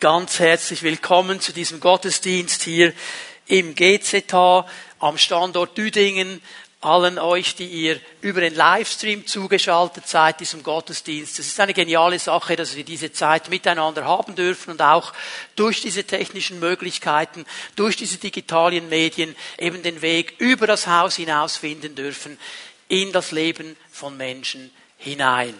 ganz herzlich willkommen zu diesem Gottesdienst hier im GZH am Standort Düdingen. Allen euch, die ihr über den Livestream zugeschaltet seid, diesem Gottesdienst. Es ist eine geniale Sache, dass wir diese Zeit miteinander haben dürfen und auch durch diese technischen Möglichkeiten, durch diese digitalen Medien eben den Weg über das Haus hinaus finden dürfen in das Leben von Menschen hinein.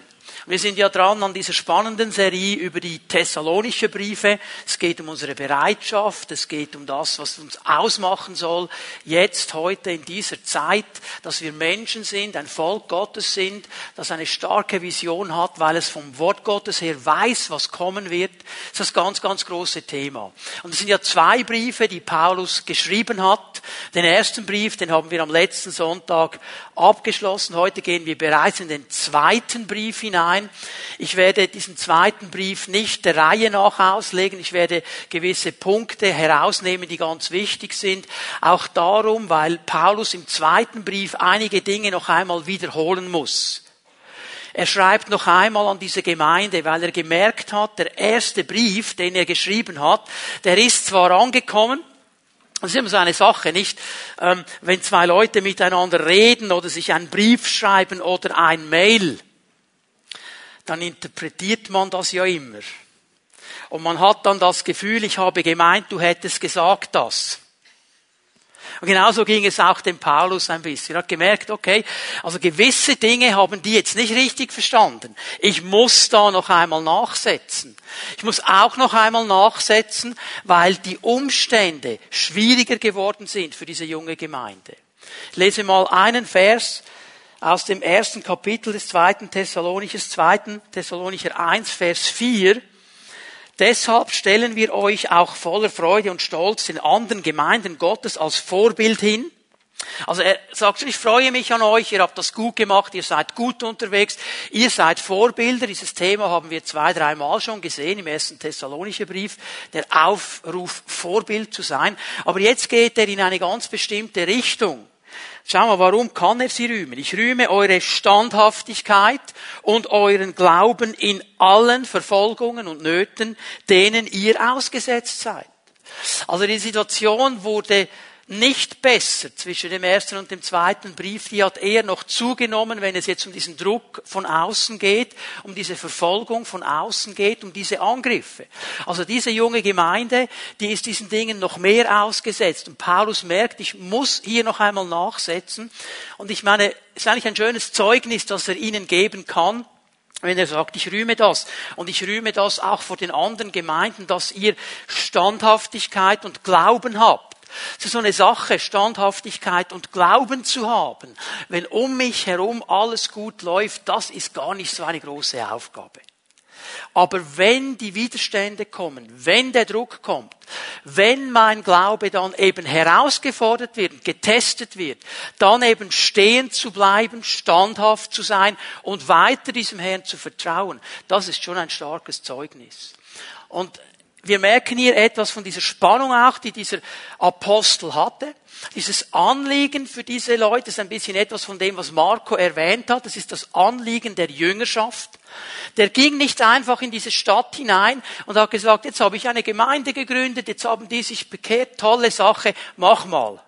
Wir sind ja dran an dieser spannenden Serie über die Thessalonische Briefe. Es geht um unsere Bereitschaft, es geht um das, was uns ausmachen soll, jetzt, heute, in dieser Zeit, dass wir Menschen sind, ein Volk Gottes sind, das eine starke Vision hat, weil es vom Wort Gottes her weiß, was kommen wird. Das ist das ganz, ganz große Thema. Und es sind ja zwei Briefe, die Paulus geschrieben hat. Den ersten Brief, den haben wir am letzten Sonntag abgeschlossen. Heute gehen wir bereits in den zweiten Brief hinein sein. Ich werde diesen zweiten Brief nicht der Reihe nach auslegen. Ich werde gewisse Punkte herausnehmen, die ganz wichtig sind. Auch darum, weil Paulus im zweiten Brief einige Dinge noch einmal wiederholen muss. Er schreibt noch einmal an diese Gemeinde, weil er gemerkt hat, der erste Brief, den er geschrieben hat, der ist zwar angekommen, das ist immer so eine Sache, nicht? Ähm, wenn zwei Leute miteinander reden oder sich einen Brief schreiben oder ein Mail, dann interpretiert man das ja immer. Und man hat dann das Gefühl, ich habe gemeint, du hättest gesagt das. Und genauso ging es auch dem Paulus ein bisschen. Er hat gemerkt, okay, also gewisse Dinge haben die jetzt nicht richtig verstanden. Ich muss da noch einmal nachsetzen. Ich muss auch noch einmal nachsetzen, weil die Umstände schwieriger geworden sind für diese junge Gemeinde. Ich lese mal einen Vers aus dem ersten Kapitel des zweiten Thessalonichers, zweiten Thessalonicher 1, Vers 4. Deshalb stellen wir euch auch voller Freude und Stolz den anderen Gemeinden Gottes als Vorbild hin. Also er sagt, ich freue mich an euch, ihr habt das gut gemacht, ihr seid gut unterwegs, ihr seid Vorbilder. Dieses Thema haben wir zwei, dreimal schon gesehen im ersten Thessalonischer Brief, der Aufruf, Vorbild zu sein. Aber jetzt geht er in eine ganz bestimmte Richtung. Schau mal, warum kann er sie rühmen? Ich rühme eure Standhaftigkeit und euren Glauben in allen Verfolgungen und Nöten, denen ihr ausgesetzt seid. Also die Situation wurde nicht besser zwischen dem ersten und dem zweiten Brief. Die hat eher noch zugenommen, wenn es jetzt um diesen Druck von außen geht, um diese Verfolgung von außen geht, um diese Angriffe. Also diese junge Gemeinde, die ist diesen Dingen noch mehr ausgesetzt. Und Paulus merkt, ich muss hier noch einmal nachsetzen. Und ich meine, es ist eigentlich ein schönes Zeugnis, das er ihnen geben kann wenn er sagt, ich rühme das. Und ich rühme das auch vor den anderen Gemeinden, dass ihr Standhaftigkeit und Glauben habt. Ist so eine Sache, Standhaftigkeit und Glauben zu haben. Wenn um mich herum alles gut läuft, das ist gar nicht so eine große Aufgabe. Aber wenn die Widerstände kommen, wenn der Druck kommt, wenn mein Glaube dann eben herausgefordert wird, getestet wird, dann eben stehen zu bleiben, standhaft zu sein und weiter diesem Herrn zu vertrauen, das ist schon ein starkes Zeugnis. Und wir merken hier etwas von dieser Spannung auch, die dieser Apostel hatte. Dieses Anliegen für diese Leute ist ein bisschen etwas von dem, was Marco erwähnt hat. Das ist das Anliegen der Jüngerschaft. Der ging nicht einfach in diese Stadt hinein und hat gesagt, jetzt habe ich eine Gemeinde gegründet, jetzt haben die sich bekehrt, tolle Sache, mach mal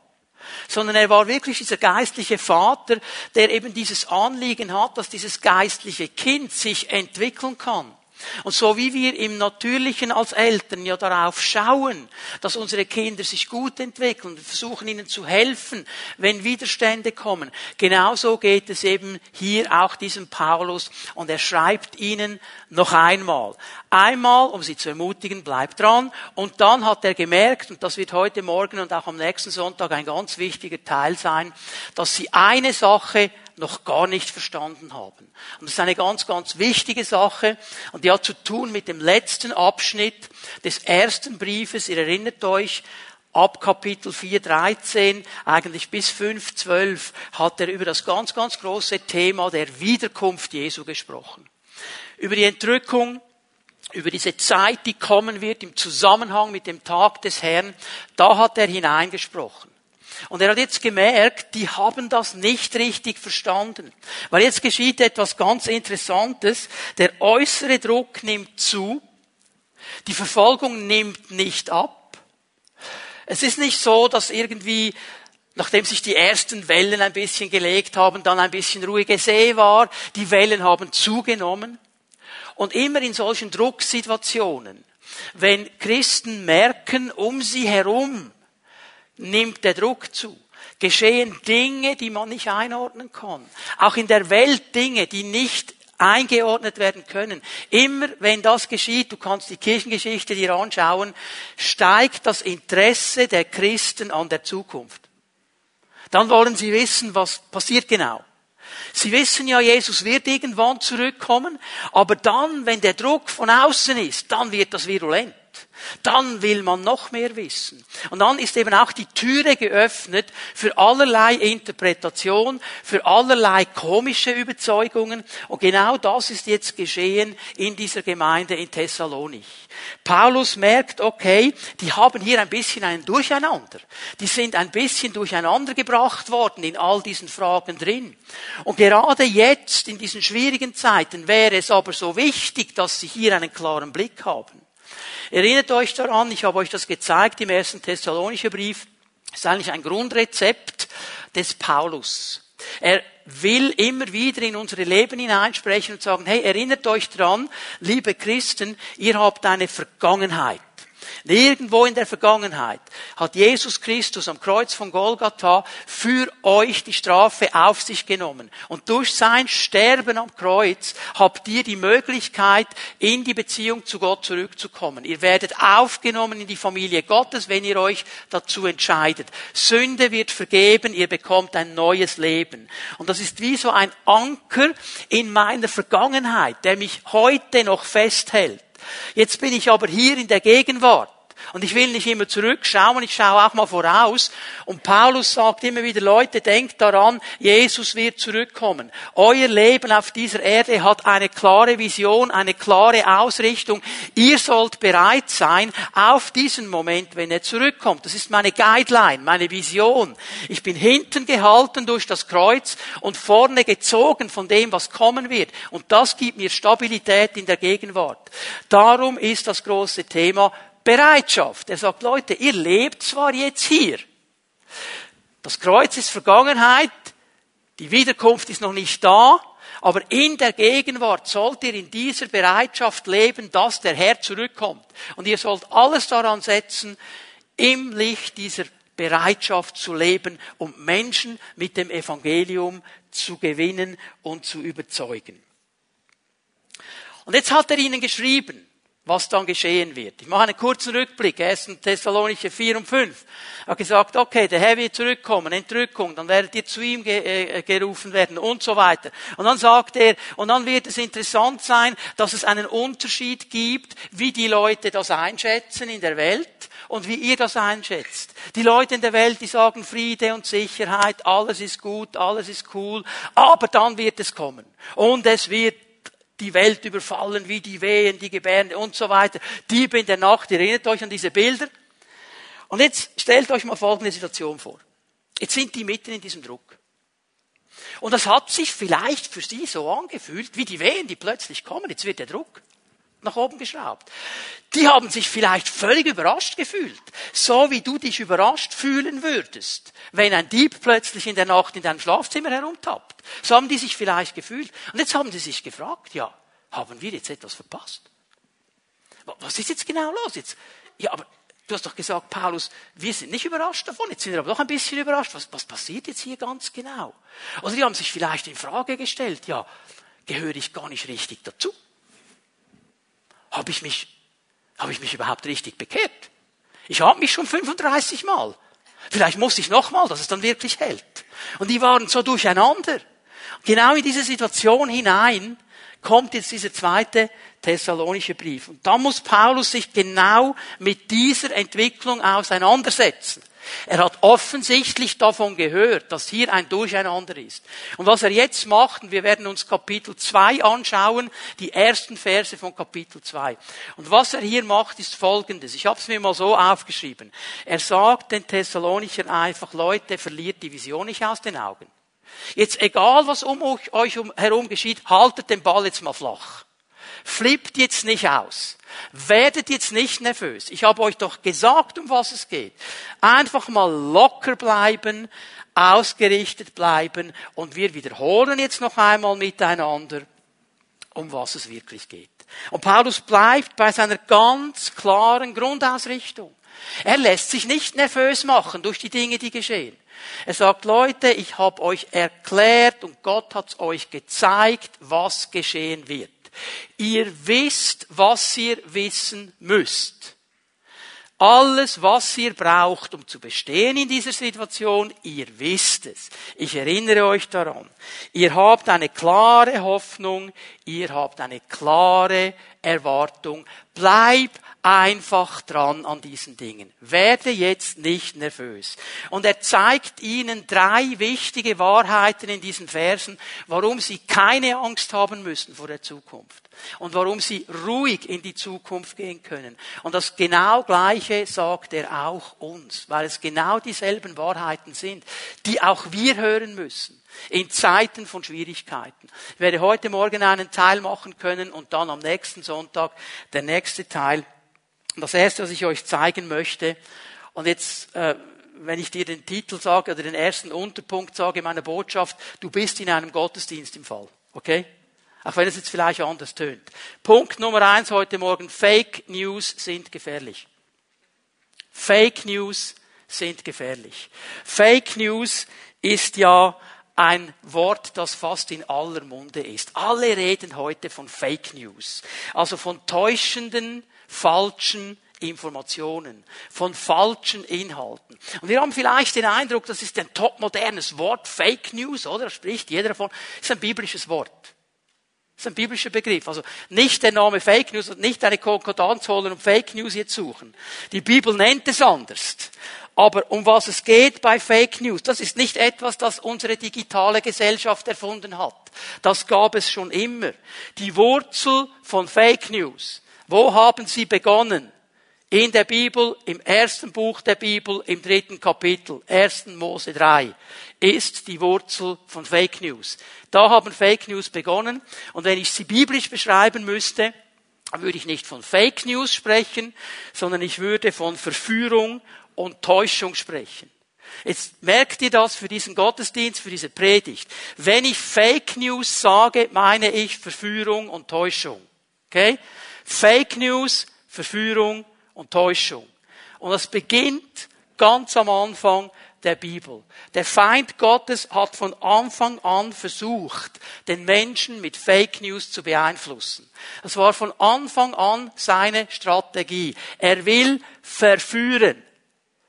sondern er war wirklich dieser geistliche Vater, der eben dieses Anliegen hat, dass dieses geistliche Kind sich entwickeln kann. Und so wie wir im Natürlichen als Eltern ja darauf schauen, dass unsere Kinder sich gut entwickeln, versuchen ihnen zu helfen, wenn Widerstände kommen, genauso geht es eben hier auch diesem Paulus. Und er schreibt ihnen noch einmal. Einmal, um sie zu ermutigen, bleibt dran. Und dann hat er gemerkt, und das wird heute Morgen und auch am nächsten Sonntag ein ganz wichtiger Teil sein, dass sie eine Sache noch gar nicht verstanden haben. Und das ist eine ganz, ganz wichtige Sache und die hat zu tun mit dem letzten Abschnitt des ersten Briefes. Ihr erinnert euch, ab Kapitel 4, 13, eigentlich bis 5, 12, hat er über das ganz, ganz große Thema der Wiederkunft Jesu gesprochen. Über die Entrückung, über diese Zeit, die kommen wird im Zusammenhang mit dem Tag des Herrn, da hat er hineingesprochen. Und er hat jetzt gemerkt, die haben das nicht richtig verstanden. Weil jetzt geschieht etwas ganz Interessantes. Der äußere Druck nimmt zu. Die Verfolgung nimmt nicht ab. Es ist nicht so, dass irgendwie nachdem sich die ersten Wellen ein bisschen gelegt haben, dann ein bisschen ruhige See war, die Wellen haben zugenommen. Und immer in solchen Drucksituationen, wenn Christen merken, um sie herum nimmt der Druck zu, geschehen Dinge, die man nicht einordnen kann. Auch in der Welt Dinge, die nicht eingeordnet werden können. Immer wenn das geschieht, du kannst die Kirchengeschichte dir anschauen, steigt das Interesse der Christen an der Zukunft. Dann wollen sie wissen, was passiert genau. Sie wissen ja, Jesus wird irgendwann zurückkommen, aber dann, wenn der Druck von außen ist, dann wird das virulent. Dann will man noch mehr wissen. Und dann ist eben auch die Türe geöffnet für allerlei Interpretation, für allerlei komische Überzeugungen. Und genau das ist jetzt geschehen in dieser Gemeinde in Thessalonich. Paulus merkt, okay, die haben hier ein bisschen ein Durcheinander. Die sind ein bisschen durcheinander gebracht worden in all diesen Fragen drin. Und gerade jetzt, in diesen schwierigen Zeiten, wäre es aber so wichtig, dass sie hier einen klaren Blick haben. Erinnert euch daran, ich habe euch das gezeigt im ersten Thessalonicher Brief. Ist eigentlich ein Grundrezept des Paulus. Er will immer wieder in unsere Leben hineinsprechen und sagen, hey, erinnert euch dran, liebe Christen, ihr habt eine Vergangenheit. Irgendwo in der Vergangenheit hat Jesus Christus am Kreuz von Golgatha für euch die Strafe auf sich genommen. Und durch sein Sterben am Kreuz habt ihr die Möglichkeit, in die Beziehung zu Gott zurückzukommen. Ihr werdet aufgenommen in die Familie Gottes, wenn ihr euch dazu entscheidet. Sünde wird vergeben, ihr bekommt ein neues Leben. Und das ist wie so ein Anker in meiner Vergangenheit, der mich heute noch festhält. Jetzt bin ich aber hier in der Gegenwart. Und ich will nicht immer zurückschauen, ich schaue auch mal voraus. Und Paulus sagt immer wieder, Leute, denkt daran, Jesus wird zurückkommen. Euer Leben auf dieser Erde hat eine klare Vision, eine klare Ausrichtung. Ihr sollt bereit sein auf diesen Moment, wenn er zurückkommt. Das ist meine Guideline, meine Vision. Ich bin hinten gehalten durch das Kreuz und vorne gezogen von dem, was kommen wird. Und das gibt mir Stabilität in der Gegenwart. Darum ist das große Thema Bereitschaft. Er sagt, Leute, ihr lebt zwar jetzt hier. Das Kreuz ist Vergangenheit. Die Wiederkunft ist noch nicht da. Aber in der Gegenwart sollt ihr in dieser Bereitschaft leben, dass der Herr zurückkommt. Und ihr sollt alles daran setzen, im Licht dieser Bereitschaft zu leben, um Menschen mit dem Evangelium zu gewinnen und zu überzeugen. Und jetzt hat er ihnen geschrieben, was dann geschehen wird. Ich mache einen kurzen Rückblick, 1. Thessalonicher 4 und 5. Er hat gesagt, okay, der Herr wird zurückkommen, Entrückung, dann werdet ihr zu ihm äh, gerufen werden und so weiter. Und dann sagt er, und dann wird es interessant sein, dass es einen Unterschied gibt, wie die Leute das einschätzen in der Welt und wie ihr das einschätzt. Die Leute in der Welt, die sagen Friede und Sicherheit, alles ist gut, alles ist cool, aber dann wird es kommen. Und es wird die Welt überfallen, wie die Wehen, die Gebärde und so weiter. Diebe in der Nacht, ihr erinnert euch an diese Bilder. Und jetzt stellt euch mal folgende Situation vor. Jetzt sind die mitten in diesem Druck. Und das hat sich vielleicht für sie so angefühlt, wie die Wehen, die plötzlich kommen. Jetzt wird der Druck nach oben geschraubt. Die haben sich vielleicht völlig überrascht gefühlt. So wie du dich überrascht fühlen würdest, wenn ein Dieb plötzlich in der Nacht in deinem Schlafzimmer herumtappt. So haben die sich vielleicht gefühlt. Und jetzt haben sie sich gefragt, ja, haben wir jetzt etwas verpasst? Was ist jetzt genau los? Jetzt, ja, aber du hast doch gesagt, Paulus, wir sind nicht überrascht davon. Jetzt sind wir aber doch ein bisschen überrascht. Was, was passiert jetzt hier ganz genau? Oder die haben sich vielleicht in Frage gestellt, ja, gehöre ich gar nicht richtig dazu? habe ich mich, habe ich mich überhaupt richtig bekehrt? Ich habe mich schon 35 Mal. Vielleicht muss ich nochmal, dass es dann wirklich hält. Und die waren so durcheinander. Genau in diese Situation hinein kommt jetzt dieser zweite Thessalonische Brief. Und da muss Paulus sich genau mit dieser Entwicklung auseinandersetzen. Er hat offensichtlich davon gehört, dass hier ein Durcheinander ist. Und was er jetzt macht, und wir werden uns Kapitel 2 anschauen, die ersten Verse von Kapitel 2. Und was er hier macht, ist folgendes. Ich habe es mir mal so aufgeschrieben. Er sagt den Thessalonichern einfach, Leute, verliert die Vision nicht aus den Augen. Jetzt egal, was um euch herum geschieht, haltet den Ball jetzt mal flach. Flippt jetzt nicht aus. Werdet jetzt nicht nervös. Ich habe euch doch gesagt, um was es geht. Einfach mal locker bleiben, ausgerichtet bleiben und wir wiederholen jetzt noch einmal miteinander, um was es wirklich geht. Und Paulus bleibt bei seiner ganz klaren Grundausrichtung. Er lässt sich nicht nervös machen durch die Dinge, die geschehen. Er sagt, Leute, ich habe euch erklärt und Gott hat euch gezeigt, was geschehen wird. Ihr wisst, was ihr wissen müsst. Alles, was ihr braucht, um zu bestehen in dieser Situation, ihr wisst es. Ich erinnere euch daran. Ihr habt eine klare Hoffnung, ihr habt eine klare Erwartung. Bleib einfach dran an diesen Dingen. Werde jetzt nicht nervös. Und er zeigt ihnen drei wichtige Wahrheiten in diesen Versen, warum sie keine Angst haben müssen vor der Zukunft. Und warum sie ruhig in die Zukunft gehen können. Und das genau Gleiche sagt er auch uns, weil es genau dieselben Wahrheiten sind, die auch wir hören müssen in Zeiten von Schwierigkeiten. Ich werde heute Morgen einen Teil machen können und dann am nächsten Sonntag der nächste Teil. Das erste, was ich euch zeigen möchte, und jetzt, äh, wenn ich dir den Titel sage oder den ersten Unterpunkt sage meiner Botschaft, du bist in einem Gottesdienst im Fall. Okay? Auch wenn es jetzt vielleicht anders tönt. Punkt Nummer eins heute Morgen. Fake News sind gefährlich. Fake News sind gefährlich. Fake News ist ja ein Wort, das fast in aller Munde ist. Alle reden heute von Fake News. Also von täuschenden, falschen Informationen, von falschen Inhalten. Und wir haben vielleicht den Eindruck, das ist ein topmodernes Wort, Fake News, oder? Da spricht jeder davon. Das ist ein biblisches Wort. Das ist ein biblischer Begriff. Also nicht der Name Fake News und nicht eine Konkordanz holen und Fake News jetzt suchen. Die Bibel nennt es anders. Aber um was es geht bei Fake News, das ist nicht etwas, das unsere digitale Gesellschaft erfunden hat. Das gab es schon immer. Die Wurzel von Fake News wo haben sie begonnen? In der Bibel, im ersten Buch der Bibel, im dritten Kapitel, 1. Mose 3, ist die Wurzel von Fake News. Da haben Fake News begonnen. Und wenn ich sie biblisch beschreiben müsste, würde ich nicht von Fake News sprechen, sondern ich würde von Verführung und Täuschung sprechen. Jetzt merkt ihr das für diesen Gottesdienst, für diese Predigt. Wenn ich Fake News sage, meine ich Verführung und Täuschung. Okay? Fake News, Verführung und Täuschung. Und das beginnt ganz am Anfang der Bibel. Der Feind Gottes hat von Anfang an versucht, den Menschen mit Fake News zu beeinflussen. Das war von Anfang an seine Strategie. Er will verführen.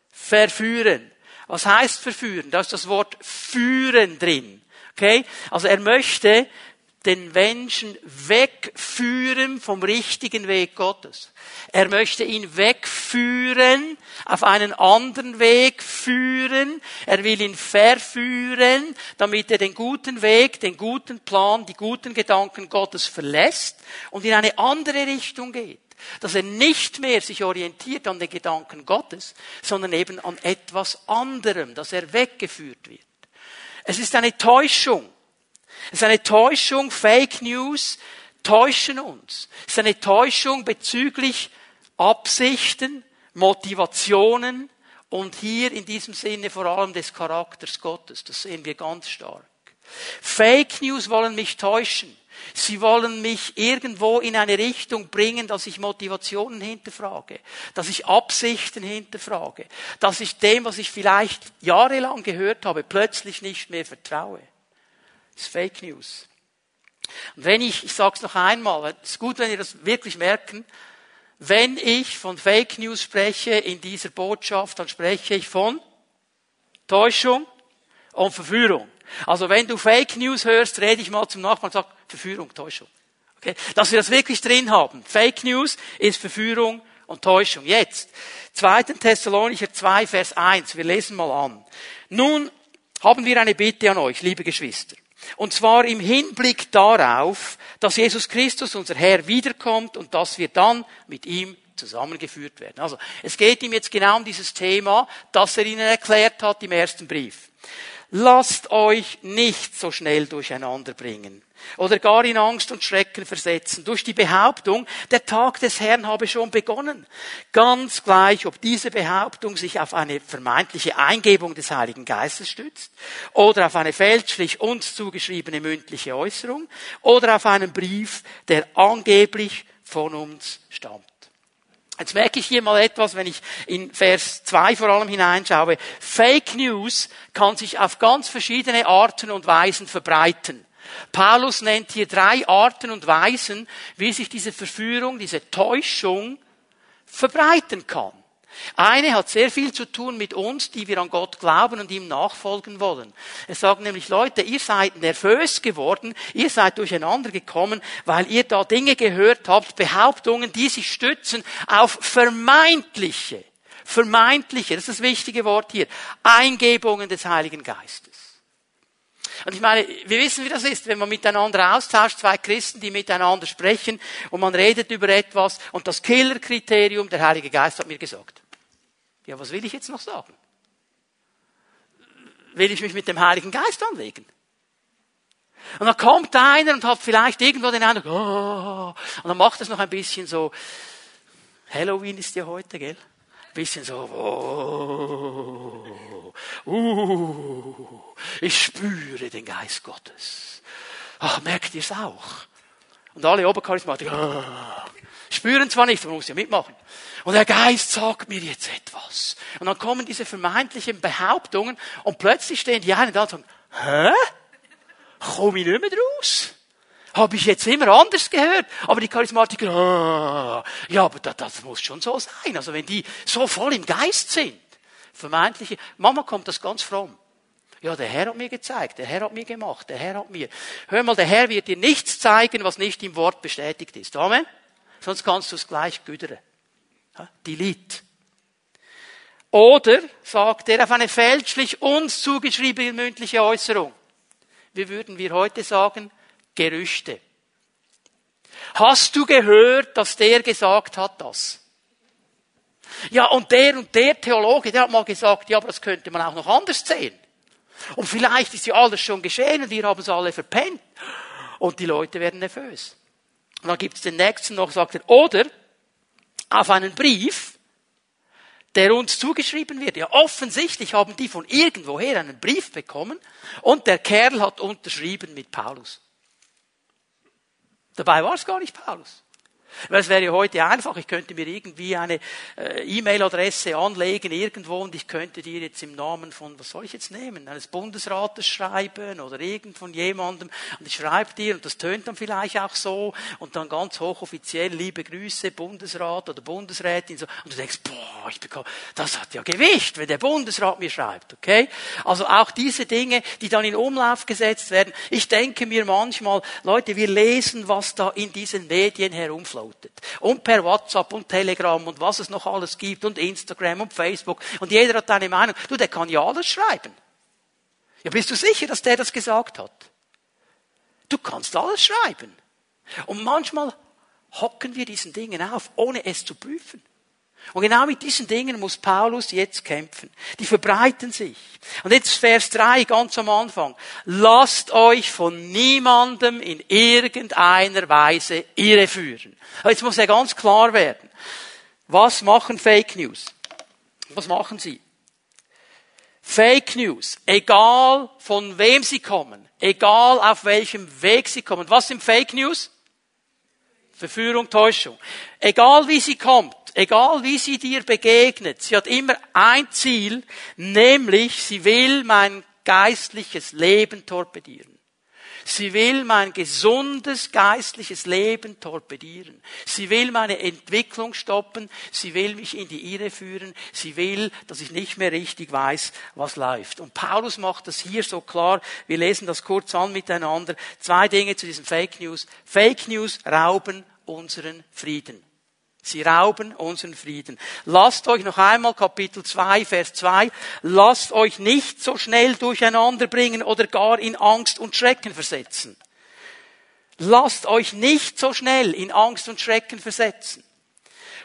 Verführen. Was heißt verführen? Da ist das Wort führen drin. Okay? Also er möchte den Menschen wegführen vom richtigen Weg Gottes. Er möchte ihn wegführen, auf einen anderen Weg führen. Er will ihn verführen, damit er den guten Weg, den guten Plan, die guten Gedanken Gottes verlässt und in eine andere Richtung geht. Dass er nicht mehr sich orientiert an den Gedanken Gottes, sondern eben an etwas anderem, dass er weggeführt wird. Es ist eine Täuschung. Es ist eine Täuschung, Fake News täuschen uns. Es ist eine Täuschung bezüglich Absichten, Motivationen und hier in diesem Sinne vor allem des Charakters Gottes. Das sehen wir ganz stark. Fake News wollen mich täuschen. Sie wollen mich irgendwo in eine Richtung bringen, dass ich Motivationen hinterfrage, dass ich Absichten hinterfrage, dass ich dem, was ich vielleicht jahrelang gehört habe, plötzlich nicht mehr vertraue. Ist Fake News. Und wenn ich, ich sage es noch einmal, es ist gut, wenn ihr das wirklich merken, wenn ich von Fake News spreche in dieser Botschaft, dann spreche ich von Täuschung und Verführung. Also wenn du Fake News hörst, rede ich mal zum Nachbarn und sag Verführung, Täuschung. Okay? Dass wir das wirklich drin haben. Fake News ist Verführung und Täuschung. Jetzt, 2. Thessalonicher 2, Vers 1. Wir lesen mal an. Nun haben wir eine Bitte an euch, liebe Geschwister. Und zwar im Hinblick darauf, dass Jesus Christus, unser Herr, wiederkommt und dass wir dann mit ihm zusammengeführt werden. Also, es geht ihm jetzt genau um dieses Thema, das er ihnen erklärt hat im ersten Brief. Lasst euch nicht so schnell durcheinander bringen oder gar in Angst und Schrecken versetzen durch die Behauptung, der Tag des Herrn habe schon begonnen. Ganz gleich, ob diese Behauptung sich auf eine vermeintliche Eingebung des Heiligen Geistes stützt oder auf eine fälschlich uns zugeschriebene mündliche Äußerung oder auf einen Brief, der angeblich von uns stammt. Jetzt merke ich hier mal etwas, wenn ich in Vers 2 vor allem hineinschaue. Fake News kann sich auf ganz verschiedene Arten und Weisen verbreiten. Paulus nennt hier drei Arten und Weisen, wie sich diese Verführung, diese Täuschung verbreiten kann. Eine hat sehr viel zu tun mit uns, die wir an Gott glauben und ihm nachfolgen wollen. Er sagt nämlich, Leute, ihr seid nervös geworden, ihr seid durcheinander gekommen, weil ihr da Dinge gehört habt, Behauptungen, die sich stützen auf vermeintliche, vermeintliche, das ist das wichtige Wort hier, Eingebungen des Heiligen Geistes. Und ich meine, wir wissen, wie das ist, wenn man miteinander austauscht, zwei Christen, die miteinander sprechen und man redet über etwas und das Killerkriterium, der Heilige Geist hat mir gesagt. Ja, was will ich jetzt noch sagen? Will ich mich mit dem Heiligen Geist anlegen? Und dann kommt einer und hat vielleicht irgendwo den Eindruck, oh, und dann macht es noch ein bisschen so, Halloween ist ja heute, gell? Ein bisschen so, oh, uh, ich spüre den Geist Gottes. Ach, merkt ihr es auch? Und alle Obercharismatiker, oh, spüren zwar nicht, man muss ja mitmachen. Und der Geist sagt mir jetzt etwas. Und dann kommen diese vermeintlichen Behauptungen und plötzlich stehen die einen da und sagen, hä? Komme ich nicht mehr draus? Habe ich jetzt immer anders gehört. Aber die Charismatiker, ah, ja, aber das, das muss schon so sein. Also wenn die so voll im Geist sind, vermeintliche, Mama kommt das ganz fromm. Ja, der Herr hat mir gezeigt, der Herr hat mir gemacht, der Herr hat mir. Hör mal, der Herr wird dir nichts zeigen, was nicht im Wort bestätigt ist. Amen? Sonst kannst du es gleich güdern. Delete. Oder sagt er auf eine fälschlich uns zugeschriebene mündliche Äußerung. Wie würden wir heute sagen? Gerüchte. Hast du gehört, dass der gesagt hat das? Ja, und der und der Theologe, der hat mal gesagt, ja, aber das könnte man auch noch anders sehen. Und vielleicht ist ja alles schon geschehen und wir haben es alle verpennt. Und die Leute werden nervös. Und dann gibt es den nächsten noch, sagt er, oder auf einen Brief, der uns zugeschrieben wird. Ja, offensichtlich haben die von irgendwoher einen Brief bekommen und der Kerl hat unterschrieben mit Paulus. Dabei war es gar nicht Paulus. Weil es wäre heute einfach, ich könnte mir irgendwie eine äh, E-Mail-Adresse anlegen irgendwo und ich könnte dir jetzt im Namen von, was soll ich jetzt nehmen, eines Bundesrates schreiben oder irgend von jemandem. Und ich schreibe dir und das tönt dann vielleicht auch so. Und dann ganz hochoffiziell liebe Grüße Bundesrat oder Bundesrätin so. Und du denkst, boah, ich bekomme, das hat ja Gewicht, wenn der Bundesrat mir schreibt, okay? Also auch diese Dinge, die dann in Umlauf gesetzt werden. Ich denke mir manchmal, Leute, wir lesen, was da in diesen Medien herumfließt floatet. Und per WhatsApp und Telegram und was es noch alles gibt und Instagram und Facebook. Und jeder hat eine Meinung. Du, der kann ja alles schreiben. Ja, bist du sicher, dass der das gesagt hat? Du kannst alles schreiben. Und manchmal hocken wir diesen Dingen auf, ohne es zu prüfen. Und genau mit diesen Dingen muss Paulus jetzt kämpfen. Die verbreiten sich. Und jetzt Vers 3 ganz am Anfang. Lasst euch von niemandem in irgendeiner Weise irreführen. Jetzt muss er ganz klar werden. Was machen Fake News? Was machen sie? Fake News, egal von wem sie kommen, egal auf welchem Weg sie kommen. Was sind Fake News? Verführung, Täuschung. Egal wie sie kommt, egal wie sie dir begegnet, sie hat immer ein Ziel, nämlich sie will mein geistliches Leben torpedieren. Sie will mein gesundes geistliches Leben torpedieren. Sie will meine Entwicklung stoppen. Sie will mich in die Irre führen. Sie will, dass ich nicht mehr richtig weiß, was läuft. Und Paulus macht das hier so klar. Wir lesen das kurz an miteinander. Zwei Dinge zu diesen Fake News. Fake News rauben unseren Frieden. Sie rauben unseren Frieden. Lasst euch noch einmal Kapitel 2, Vers 2, lasst euch nicht so schnell durcheinander bringen oder gar in Angst und Schrecken versetzen. Lasst euch nicht so schnell in Angst und Schrecken versetzen.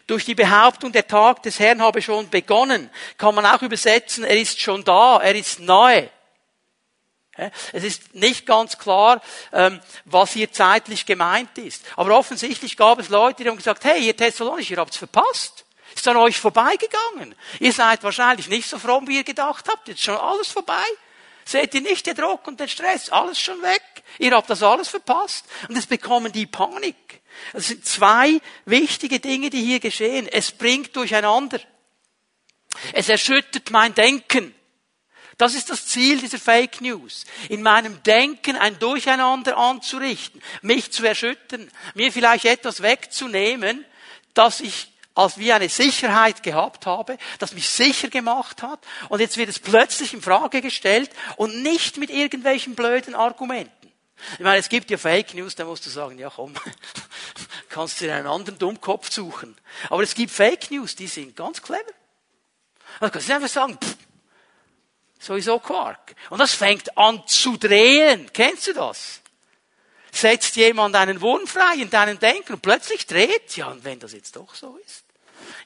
Durch die Behauptung, der Tag des Herrn habe schon begonnen, kann man auch übersetzen, er ist schon da, er ist nahe. Es ist nicht ganz klar, ähm, was hier zeitlich gemeint ist. Aber offensichtlich gab es Leute, die haben gesagt, hey, ihr Thessalonicher, ihr habt's verpasst. Ist an euch vorbeigegangen. Ihr seid wahrscheinlich nicht so fromm, wie ihr gedacht habt. Jetzt schon alles vorbei. Seht ihr nicht den Druck und den Stress? Alles schon weg. Ihr habt das alles verpasst. Und es bekommen die Panik. Es sind zwei wichtige Dinge, die hier geschehen. Es bringt durcheinander. Es erschüttert mein Denken. Das ist das Ziel dieser Fake News. In meinem Denken ein Durcheinander anzurichten, mich zu erschüttern, mir vielleicht etwas wegzunehmen, das ich als wie eine Sicherheit gehabt habe, das mich sicher gemacht hat, und jetzt wird es plötzlich in Frage gestellt und nicht mit irgendwelchen blöden Argumenten. Ich meine, es gibt ja Fake News, da musst du sagen, ja komm, kannst du dir einen anderen Dummkopf suchen. Aber es gibt Fake News, die sind ganz clever. Kannst du einfach sagen, pff, Sowieso Quark. Und das fängt an zu drehen. Kennst du das? Setzt jemand einen Wurm frei in deinem Denken und plötzlich dreht. Ja, und wenn das jetzt doch so ist?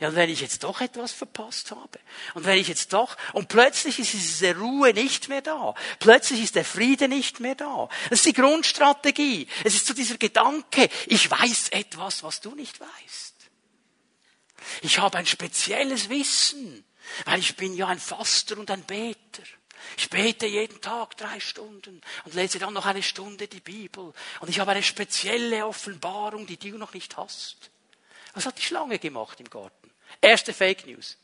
Ja, und wenn ich jetzt doch etwas verpasst habe? Und wenn ich jetzt doch, und plötzlich ist diese Ruhe nicht mehr da. Plötzlich ist der Friede nicht mehr da. Das ist die Grundstrategie. Es ist so dieser Gedanke, ich weiß etwas, was du nicht weißt. Ich habe ein spezielles Wissen. Weil ich bin ja ein Faster und ein Beter. Ich bete jeden Tag drei Stunden und lese dann noch eine Stunde die Bibel. Und ich habe eine spezielle Offenbarung, die du noch nicht hast. Was hat die Schlange gemacht im Garten? Erste Fake News.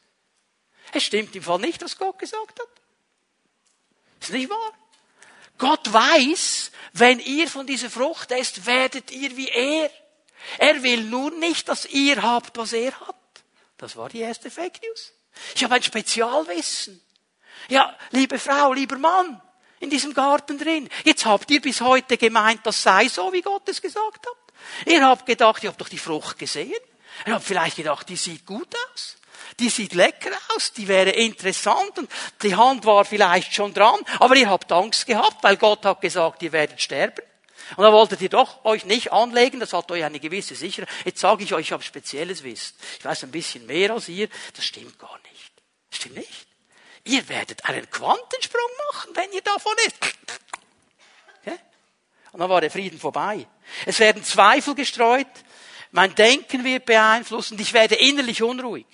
Es stimmt im Fall nicht, was Gott gesagt hat. Ist nicht wahr? Gott weiß, wenn ihr von dieser Frucht esst, werdet ihr wie er. Er will nur nicht, dass ihr habt, was er hat. Das war die erste Fake News. Ich habe ein Spezialwissen. Ja, liebe Frau, lieber Mann, in diesem Garten drin. Jetzt habt ihr bis heute gemeint, das sei so, wie Gott es gesagt hat. Ihr habt gedacht, ihr habt doch die Frucht gesehen. Ihr habt vielleicht gedacht, die sieht gut aus. Die sieht lecker aus, die wäre interessant und die Hand war vielleicht schon dran, aber ihr habt Angst gehabt, weil Gott hat gesagt, ihr werdet sterben. Und da wolltet ihr doch euch nicht anlegen, das hat euch eine gewisse Sicherheit. Jetzt sage ich euch, ich habe spezielles Wissen. Ich weiß ein bisschen mehr als ihr. Das stimmt gar nicht. Stimmt nicht? Ihr werdet einen Quantensprung machen, wenn ihr davon ist. Okay? Und dann war der Frieden vorbei. Es werden Zweifel gestreut. Mein Denken wird beeinflusst und ich werde innerlich unruhig.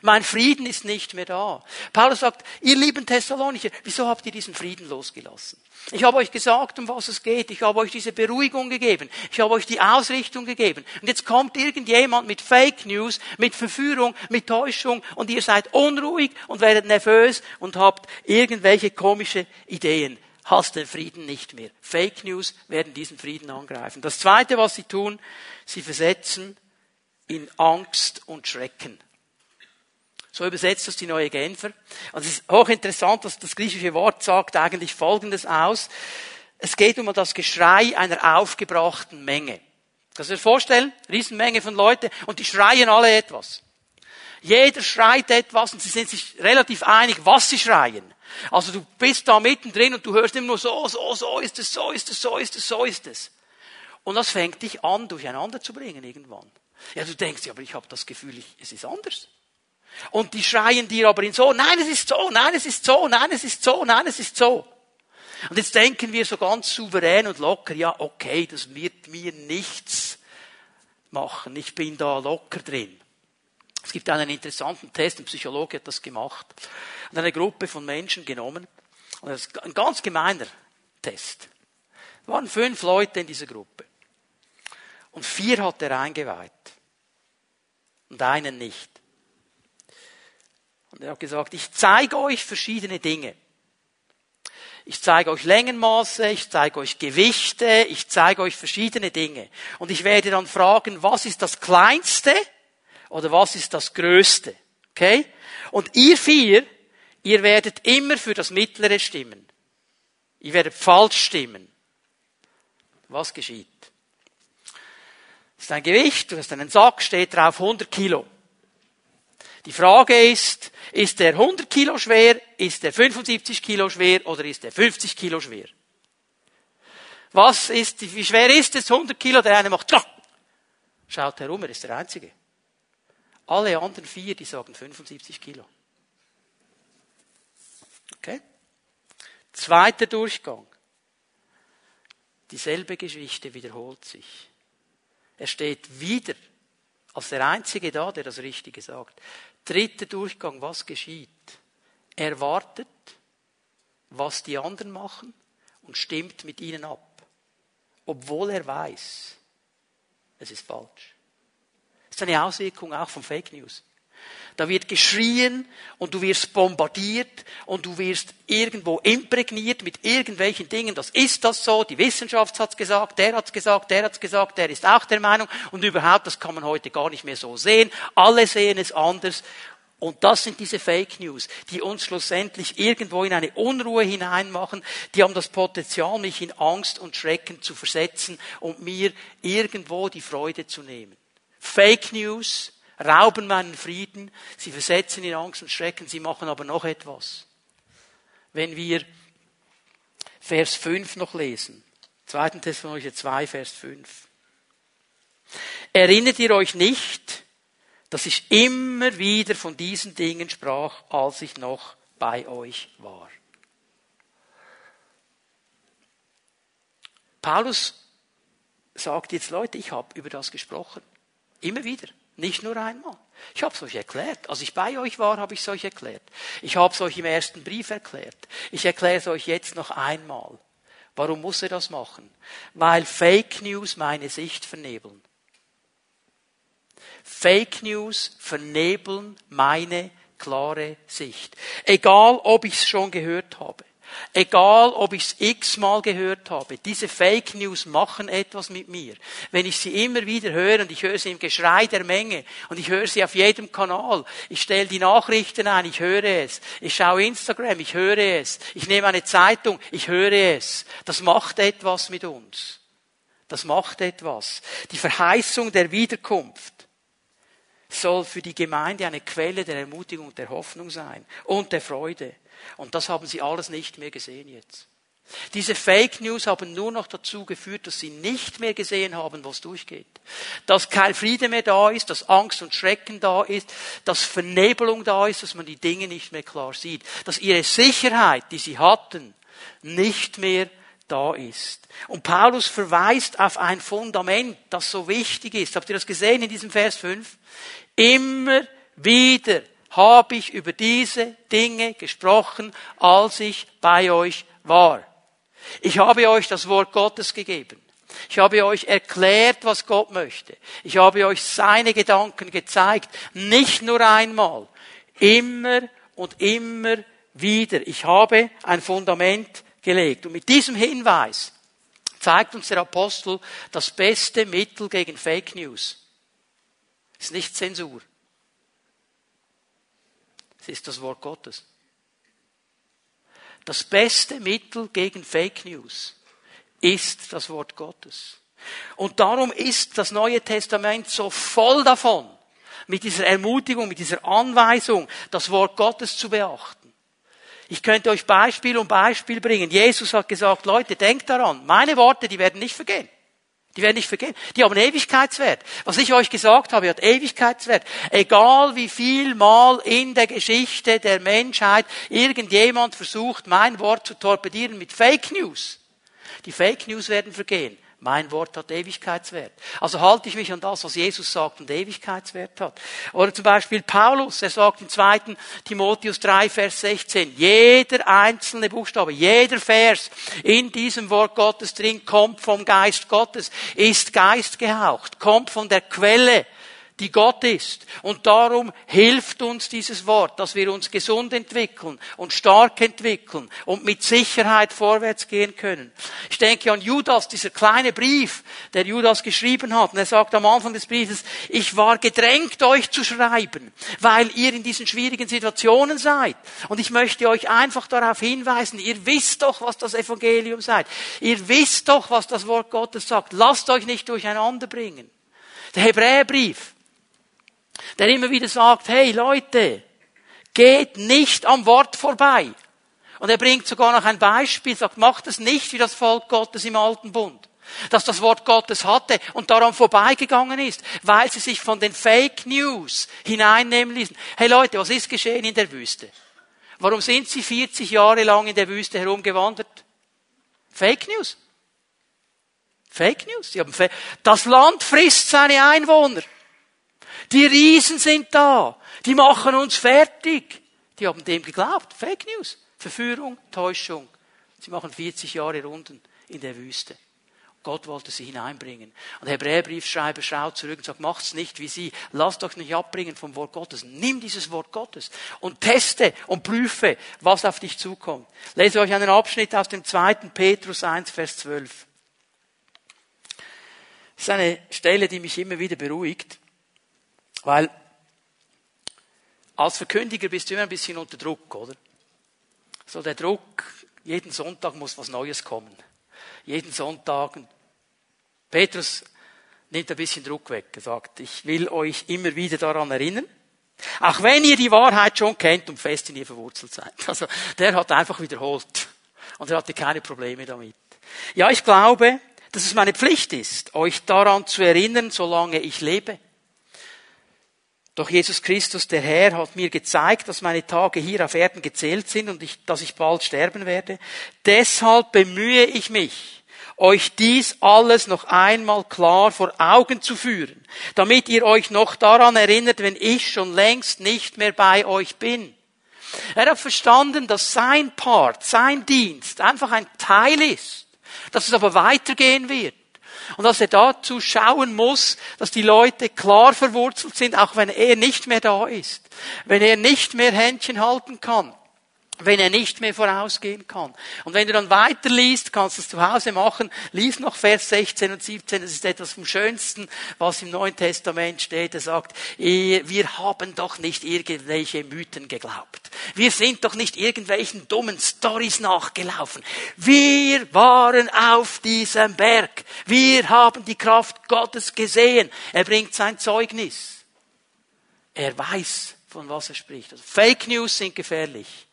Mein Frieden ist nicht mehr da. Paulus sagt, ihr lieben Thessalonicher, wieso habt ihr diesen Frieden losgelassen? Ich habe euch gesagt, um was es geht. Ich habe euch diese Beruhigung gegeben. Ich habe euch die Ausrichtung gegeben. Und jetzt kommt irgendjemand mit Fake News, mit Verführung, mit Täuschung und ihr seid unruhig und werdet nervös und habt irgendwelche komische Ideen. Hast den Frieden nicht mehr. Fake News werden diesen Frieden angreifen. Das zweite, was sie tun, sie versetzen in Angst und Schrecken. So übersetzt das die neue Genfer. Und es ist hochinteressant, dass das griechische Wort sagt eigentlich Folgendes aus. Es geht um das Geschrei einer aufgebrachten Menge. Kannst du dir vorstellen? Riesenmenge von Leuten und die schreien alle etwas. Jeder schreit etwas und sie sind sich relativ einig, was sie schreien. Also du bist da mittendrin und du hörst immer nur so, so, so ist es, so ist es, so ist es, so ist es. Und das fängt dich an, durcheinander zu bringen irgendwann. Ja, du denkst, ja, aber ich habe das Gefühl, ich, es ist anders. Und die schreien dir aber in so, nein, es ist so, nein, es ist so, nein, es ist so, nein, es ist so. Und jetzt denken wir so ganz souverän und locker, ja, okay, das wird mir nichts machen. Ich bin da locker drin. Es gibt einen interessanten Test, ein Psychologe hat das gemacht. Und eine Gruppe von Menschen genommen. Und das ist ein ganz gemeiner Test. Es waren fünf Leute in dieser Gruppe. Und vier hat er eingeweiht. Und einen nicht. Und er hat gesagt, ich zeige euch verschiedene Dinge. Ich zeige euch Längenmaße, ich zeige euch Gewichte, ich zeige euch verschiedene Dinge. Und ich werde dann fragen, was ist das Kleinste oder was ist das Größte? Okay? Und ihr vier, ihr werdet immer für das Mittlere stimmen. Ihr werdet falsch stimmen. Was geschieht? Das ist ein Gewicht, du hast einen Sack, steht drauf 100 Kilo. Die Frage ist, ist der 100 Kilo schwer, ist der 75 Kilo schwer oder ist der 50 Kilo schwer? Was ist, wie schwer ist es 100 Kilo? Der eine macht, schaut herum, er ist der Einzige. Alle anderen vier, die sagen 75 Kilo. Okay? Zweiter Durchgang. Dieselbe Geschichte wiederholt sich. Er steht wieder als der Einzige da, der das Richtige sagt. Dritter Durchgang, was geschieht? Er wartet, was die anderen machen und stimmt mit ihnen ab, obwohl er weiß, es ist falsch. Das ist eine Auswirkung auch von Fake News. Da wird geschrien und du wirst bombardiert und du wirst irgendwo imprägniert mit irgendwelchen Dingen. Das ist das so, die Wissenschaft hat's gesagt, der hat's gesagt, der hat's gesagt, der ist auch der Meinung und überhaupt, das kann man heute gar nicht mehr so sehen. Alle sehen es anders und das sind diese Fake News, die uns schlussendlich irgendwo in eine Unruhe hineinmachen. Die haben das Potenzial, mich in Angst und Schrecken zu versetzen und mir irgendwo die Freude zu nehmen. Fake News rauben meinen Frieden, sie versetzen in Angst und Schrecken, sie machen aber noch etwas. Wenn wir Vers 5 noch lesen, 2. Thessalonicher 2, Vers 5. Erinnert ihr euch nicht, dass ich immer wieder von diesen Dingen sprach, als ich noch bei euch war. Paulus sagt jetzt, Leute, ich habe über das gesprochen. Immer wieder. Nicht nur einmal. Ich habe es euch erklärt. Als ich bei euch war, habe ich es euch erklärt. Ich habe es euch im ersten Brief erklärt. Ich erkläre es euch jetzt noch einmal. Warum muss er das machen? Weil Fake News meine Sicht vernebeln. Fake News vernebeln meine klare Sicht. Egal, ob ich es schon gehört habe. Egal, ob ich es x-mal gehört habe, diese Fake News machen etwas mit mir. Wenn ich sie immer wieder höre und ich höre sie im Geschrei der Menge und ich höre sie auf jedem Kanal, ich stelle die Nachrichten ein, ich höre es, ich schaue Instagram, ich höre es, ich nehme eine Zeitung, ich höre es. Das macht etwas mit uns. Das macht etwas. Die Verheißung der Wiederkunft soll für die Gemeinde eine Quelle der Ermutigung und der Hoffnung sein und der Freude. Und das haben sie alles nicht mehr gesehen jetzt. Diese Fake News haben nur noch dazu geführt, dass sie nicht mehr gesehen haben, was durchgeht. Dass kein Friede mehr da ist, dass Angst und Schrecken da ist, dass Vernebelung da ist, dass man die Dinge nicht mehr klar sieht. Dass ihre Sicherheit, die sie hatten, nicht mehr da ist. Und Paulus verweist auf ein Fundament, das so wichtig ist. Habt ihr das gesehen in diesem Vers 5? Immer wieder habe ich über diese Dinge gesprochen, als ich bei euch war. Ich habe euch das Wort Gottes gegeben. Ich habe euch erklärt, was Gott möchte. Ich habe euch seine Gedanken gezeigt. Nicht nur einmal. Immer und immer wieder. Ich habe ein Fundament gelegt. Und mit diesem Hinweis zeigt uns der Apostel das beste Mittel gegen Fake News. Es ist nicht Zensur. Es ist das Wort Gottes. Das beste Mittel gegen Fake News ist das Wort Gottes. Und darum ist das Neue Testament so voll davon, mit dieser Ermutigung, mit dieser Anweisung, das Wort Gottes zu beachten. Ich könnte euch Beispiel um Beispiel bringen. Jesus hat gesagt, Leute, denkt daran, meine Worte, die werden nicht vergehen. Die werden nicht vergehen. Die haben Ewigkeitswert. Was ich euch gesagt habe, hat Ewigkeitswert. Egal wie viel Mal in der Geschichte der Menschheit irgendjemand versucht, mein Wort zu torpedieren mit Fake News. Die Fake News werden vergehen. Mein Wort hat Ewigkeitswert. Also halte ich mich an das, was Jesus sagt und Ewigkeitswert hat. Oder zum Beispiel Paulus, er sagt im 2. Timotheus 3, Vers 16, jeder einzelne Buchstabe, jeder Vers in diesem Wort Gottes drin kommt vom Geist Gottes, ist geistgehaucht, kommt von der Quelle die Gott ist. Und darum hilft uns dieses Wort, dass wir uns gesund entwickeln und stark entwickeln und mit Sicherheit vorwärts gehen können. Ich denke an Judas, dieser kleine Brief, der Judas geschrieben hat. Und er sagt am Anfang des Briefes, ich war gedrängt, euch zu schreiben, weil ihr in diesen schwierigen Situationen seid. Und ich möchte euch einfach darauf hinweisen, ihr wisst doch, was das Evangelium seid. Ihr wisst doch, was das Wort Gottes sagt. Lasst euch nicht durcheinander bringen. Der Hebräerbrief, der immer wieder sagt, hey Leute, geht nicht am Wort vorbei. Und er bringt sogar noch ein Beispiel, sagt, macht es nicht wie das Volk Gottes im alten Bund dass das Wort Gottes hatte und daran vorbeigegangen ist, weil sie sich von den Fake News hineinnehmen ließen. Hey Leute, was ist geschehen in der Wüste? Warum sind sie 40 Jahre lang in der Wüste herumgewandert? Fake News. Fake News. Das Land frisst seine Einwohner. Die Riesen sind da. Die machen uns fertig. Die haben dem geglaubt. Fake News. Verführung, Täuschung. Sie machen 40 Jahre Runden in der Wüste. Gott wollte sie hineinbringen. Und der Hebräerbriefschreiber schaut zurück und sagt, macht's nicht wie sie. Lasst euch nicht abbringen vom Wort Gottes. Nimm dieses Wort Gottes und teste und prüfe, was auf dich zukommt. Lese euch einen Abschnitt aus dem 2. Petrus 1, Vers 12. Das ist eine Stelle, die mich immer wieder beruhigt, weil als Verkündiger bist du immer ein bisschen unter Druck, oder? So der Druck, jeden Sonntag muss was Neues kommen jeden Sonntag. Petrus nimmt ein bisschen Druck weg. Er sagt, ich will euch immer wieder daran erinnern, auch wenn ihr die Wahrheit schon kennt und fest in ihr verwurzelt seid. Also, der hat einfach wiederholt. Und er hatte keine Probleme damit. Ja, ich glaube, dass es meine Pflicht ist, euch daran zu erinnern, solange ich lebe. Doch Jesus Christus, der Herr, hat mir gezeigt, dass meine Tage hier auf Erden gezählt sind und ich, dass ich bald sterben werde. Deshalb bemühe ich mich, euch dies alles noch einmal klar vor Augen zu führen, damit ihr euch noch daran erinnert, wenn ich schon längst nicht mehr bei euch bin. Er hat verstanden, dass sein Part, sein Dienst einfach ein Teil ist, dass es aber weitergehen wird und dass er dazu schauen muss, dass die Leute klar verwurzelt sind, auch wenn er nicht mehr da ist, wenn er nicht mehr Händchen halten kann wenn er nicht mehr vorausgehen kann. Und wenn du dann weiterliest, kannst du es zu Hause machen, lies noch Vers 16 und 17, das ist etwas vom Schönsten, was im Neuen Testament steht. Er sagt, wir haben doch nicht irgendwelche Mythen geglaubt. Wir sind doch nicht irgendwelchen dummen Stories nachgelaufen. Wir waren auf diesem Berg. Wir haben die Kraft Gottes gesehen. Er bringt sein Zeugnis. Er weiß, von was er spricht. Also Fake News sind gefährlich.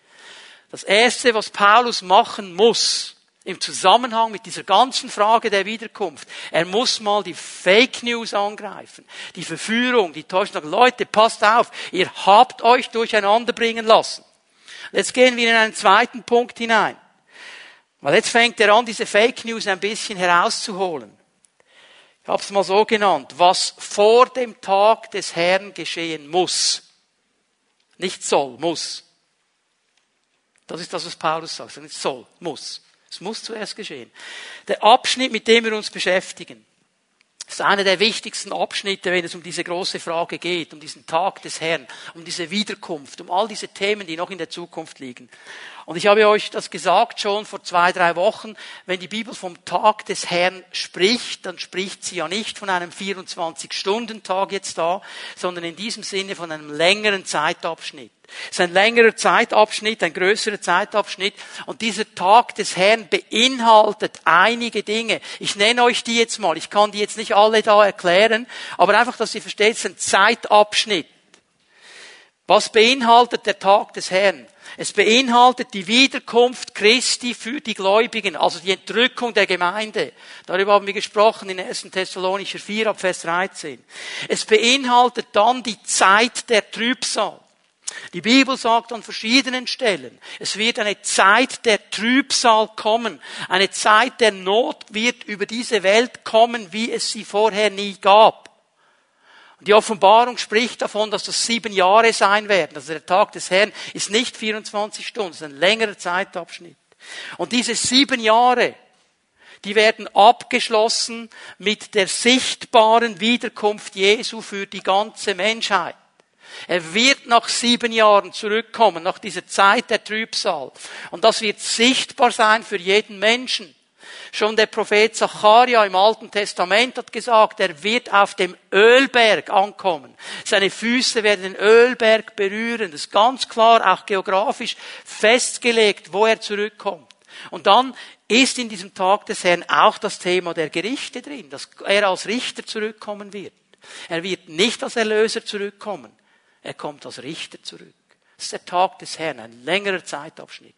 Das Erste, was Paulus machen muss, im Zusammenhang mit dieser ganzen Frage der Wiederkunft, er muss mal die Fake News angreifen, die Verführung, die Täuschung. Leute, passt auf, ihr habt euch durcheinander bringen lassen. Jetzt gehen wir in einen zweiten Punkt hinein. Weil jetzt fängt er an, diese Fake News ein bisschen herauszuholen. Ich habe es mal so genannt, was vor dem Tag des Herrn geschehen muss. Nicht soll, muss. Das ist das, was Paulus sagt. Es soll, muss. Es muss zuerst geschehen. Der Abschnitt, mit dem wir uns beschäftigen, ist einer der wichtigsten Abschnitte, wenn es um diese große Frage geht, um diesen Tag des Herrn, um diese Wiederkunft, um all diese Themen, die noch in der Zukunft liegen. Und ich habe euch das gesagt schon vor zwei, drei Wochen. Wenn die Bibel vom Tag des Herrn spricht, dann spricht sie ja nicht von einem 24-Stunden-Tag jetzt da, sondern in diesem Sinne von einem längeren Zeitabschnitt. Es ist ein längerer Zeitabschnitt, ein größerer Zeitabschnitt. Und dieser Tag des Herrn beinhaltet einige Dinge. Ich nenne euch die jetzt mal. Ich kann die jetzt nicht alle da erklären, aber einfach, dass ihr versteht, es ist ein Zeitabschnitt. Was beinhaltet der Tag des Herrn? Es beinhaltet die Wiederkunft Christi für die Gläubigen, also die Entrückung der Gemeinde. Darüber haben wir gesprochen in 1. Thessalonischer 4 ab Vers 13. Es beinhaltet dann die Zeit der Trübsal. Die Bibel sagt an verschiedenen Stellen, es wird eine Zeit der Trübsal kommen. Eine Zeit der Not wird über diese Welt kommen, wie es sie vorher nie gab. Die Offenbarung spricht davon, dass das sieben Jahre sein werden. Also der Tag des Herrn ist nicht 24 Stunden, es ist ein längerer Zeitabschnitt. Und diese sieben Jahre, die werden abgeschlossen mit der sichtbaren Wiederkunft Jesu für die ganze Menschheit. Er wird nach sieben Jahren zurückkommen, nach dieser Zeit der Trübsal. Und das wird sichtbar sein für jeden Menschen. Schon der Prophet Zacharia im Alten Testament hat gesagt, er wird auf dem Ölberg ankommen. Seine Füße werden den Ölberg berühren. Das ist ganz klar auch geografisch festgelegt, wo er zurückkommt. Und dann ist in diesem Tag des Herrn auch das Thema der Gerichte drin, dass er als Richter zurückkommen wird. Er wird nicht als Erlöser zurückkommen. Er kommt als Richter zurück. Das ist der Tag des Herrn, ein längerer Zeitabschnitt.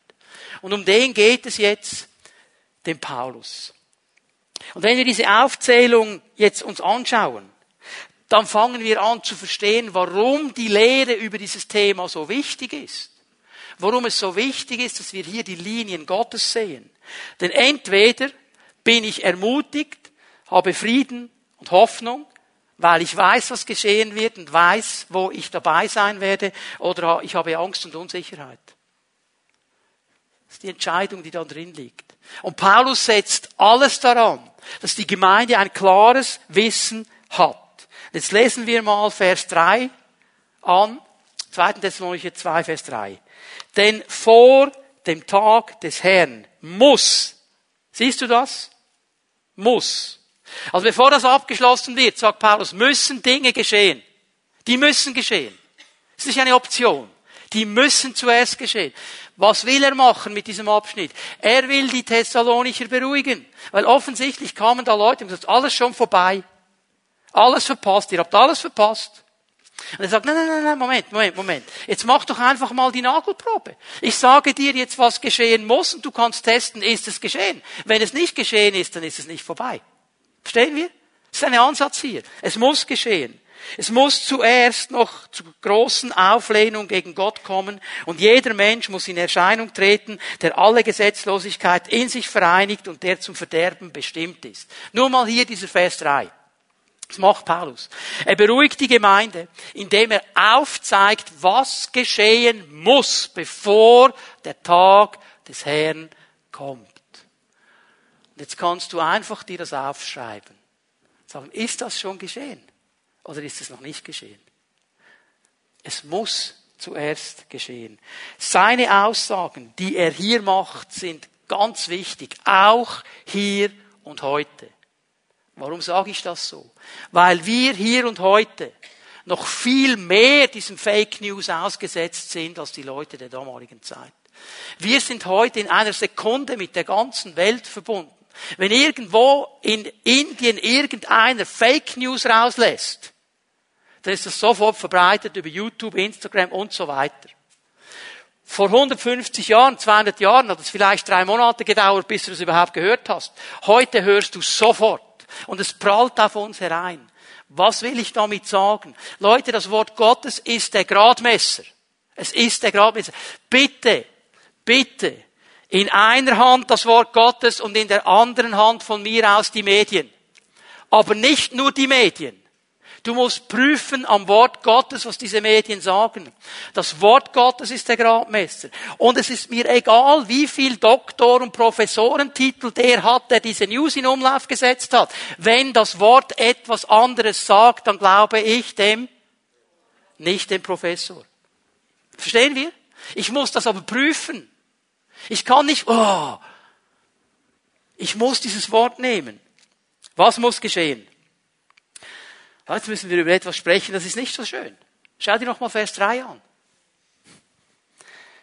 Und um den geht es jetzt dem Paulus. Und wenn wir diese Aufzählung jetzt uns anschauen, dann fangen wir an zu verstehen, warum die Lehre über dieses Thema so wichtig ist. Warum es so wichtig ist, dass wir hier die Linien Gottes sehen. Denn entweder bin ich ermutigt, habe Frieden und Hoffnung, weil ich weiß, was geschehen wird und weiß, wo ich dabei sein werde, oder ich habe Angst und Unsicherheit. Die Entscheidung, die da drin liegt. Und Paulus setzt alles daran, dass die Gemeinde ein klares Wissen hat. Jetzt lesen wir mal Vers 3 an. 2. Thessalonicher 2, Vers 3. Denn vor dem Tag des Herrn muss, siehst du das? Muss. Also bevor das abgeschlossen wird, sagt Paulus, müssen Dinge geschehen. Die müssen geschehen. Das ist nicht eine Option. Die müssen zuerst geschehen. Was will er machen mit diesem Abschnitt? Er will die Thessalonicher beruhigen. Weil offensichtlich kamen da Leute und gesagt, alles schon vorbei. Alles verpasst. Ihr habt alles verpasst. Und er sagt, nein, nein, nein, Moment, Moment, Moment. Jetzt mach doch einfach mal die Nagelprobe. Ich sage dir jetzt, was geschehen muss und du kannst testen, ist es geschehen. Wenn es nicht geschehen ist, dann ist es nicht vorbei. Verstehen wir? Das ist ein Ansatz hier. Es muss geschehen. Es muss zuerst noch zu großen Auflehnung gegen Gott kommen und jeder Mensch muss in Erscheinung treten, der alle Gesetzlosigkeit in sich vereinigt und der zum Verderben bestimmt ist. Nur mal hier dieser Vers 3. Das macht Paulus. Er beruhigt die Gemeinde, indem er aufzeigt, was geschehen muss, bevor der Tag des Herrn kommt. Und jetzt kannst du einfach dir das aufschreiben. Sagen, ist das schon geschehen? Oder ist es noch nicht geschehen? Es muss zuerst geschehen. Seine Aussagen, die er hier macht, sind ganz wichtig, auch hier und heute. Warum sage ich das so? Weil wir hier und heute noch viel mehr diesem Fake News ausgesetzt sind als die Leute der damaligen Zeit. Wir sind heute in einer Sekunde mit der ganzen Welt verbunden. Wenn irgendwo in Indien irgendeiner Fake News rauslässt, dann ist das sofort verbreitet über YouTube, Instagram und so weiter. Vor 150 Jahren, 200 Jahren hat es vielleicht drei Monate gedauert, bis du es überhaupt gehört hast. Heute hörst du sofort. Und es prallt auf uns herein. Was will ich damit sagen? Leute, das Wort Gottes ist der Gradmesser. Es ist der Gradmesser. Bitte, bitte, in einer Hand das Wort Gottes und in der anderen Hand von mir aus die Medien. Aber nicht nur die Medien. Du musst prüfen am Wort Gottes, was diese Medien sagen. Das Wort Gottes ist der Gradmesser. Und es ist mir egal, wie viel Doktor- und Professorentitel der hat, der diese News in Umlauf gesetzt hat. Wenn das Wort etwas anderes sagt, dann glaube ich dem nicht dem Professor. Verstehen wir? Ich muss das aber prüfen. Ich kann nicht, oh, ich muss dieses Wort nehmen. Was muss geschehen? Jetzt müssen wir über etwas sprechen, das ist nicht so schön. Schau dir nochmal Vers 3 an.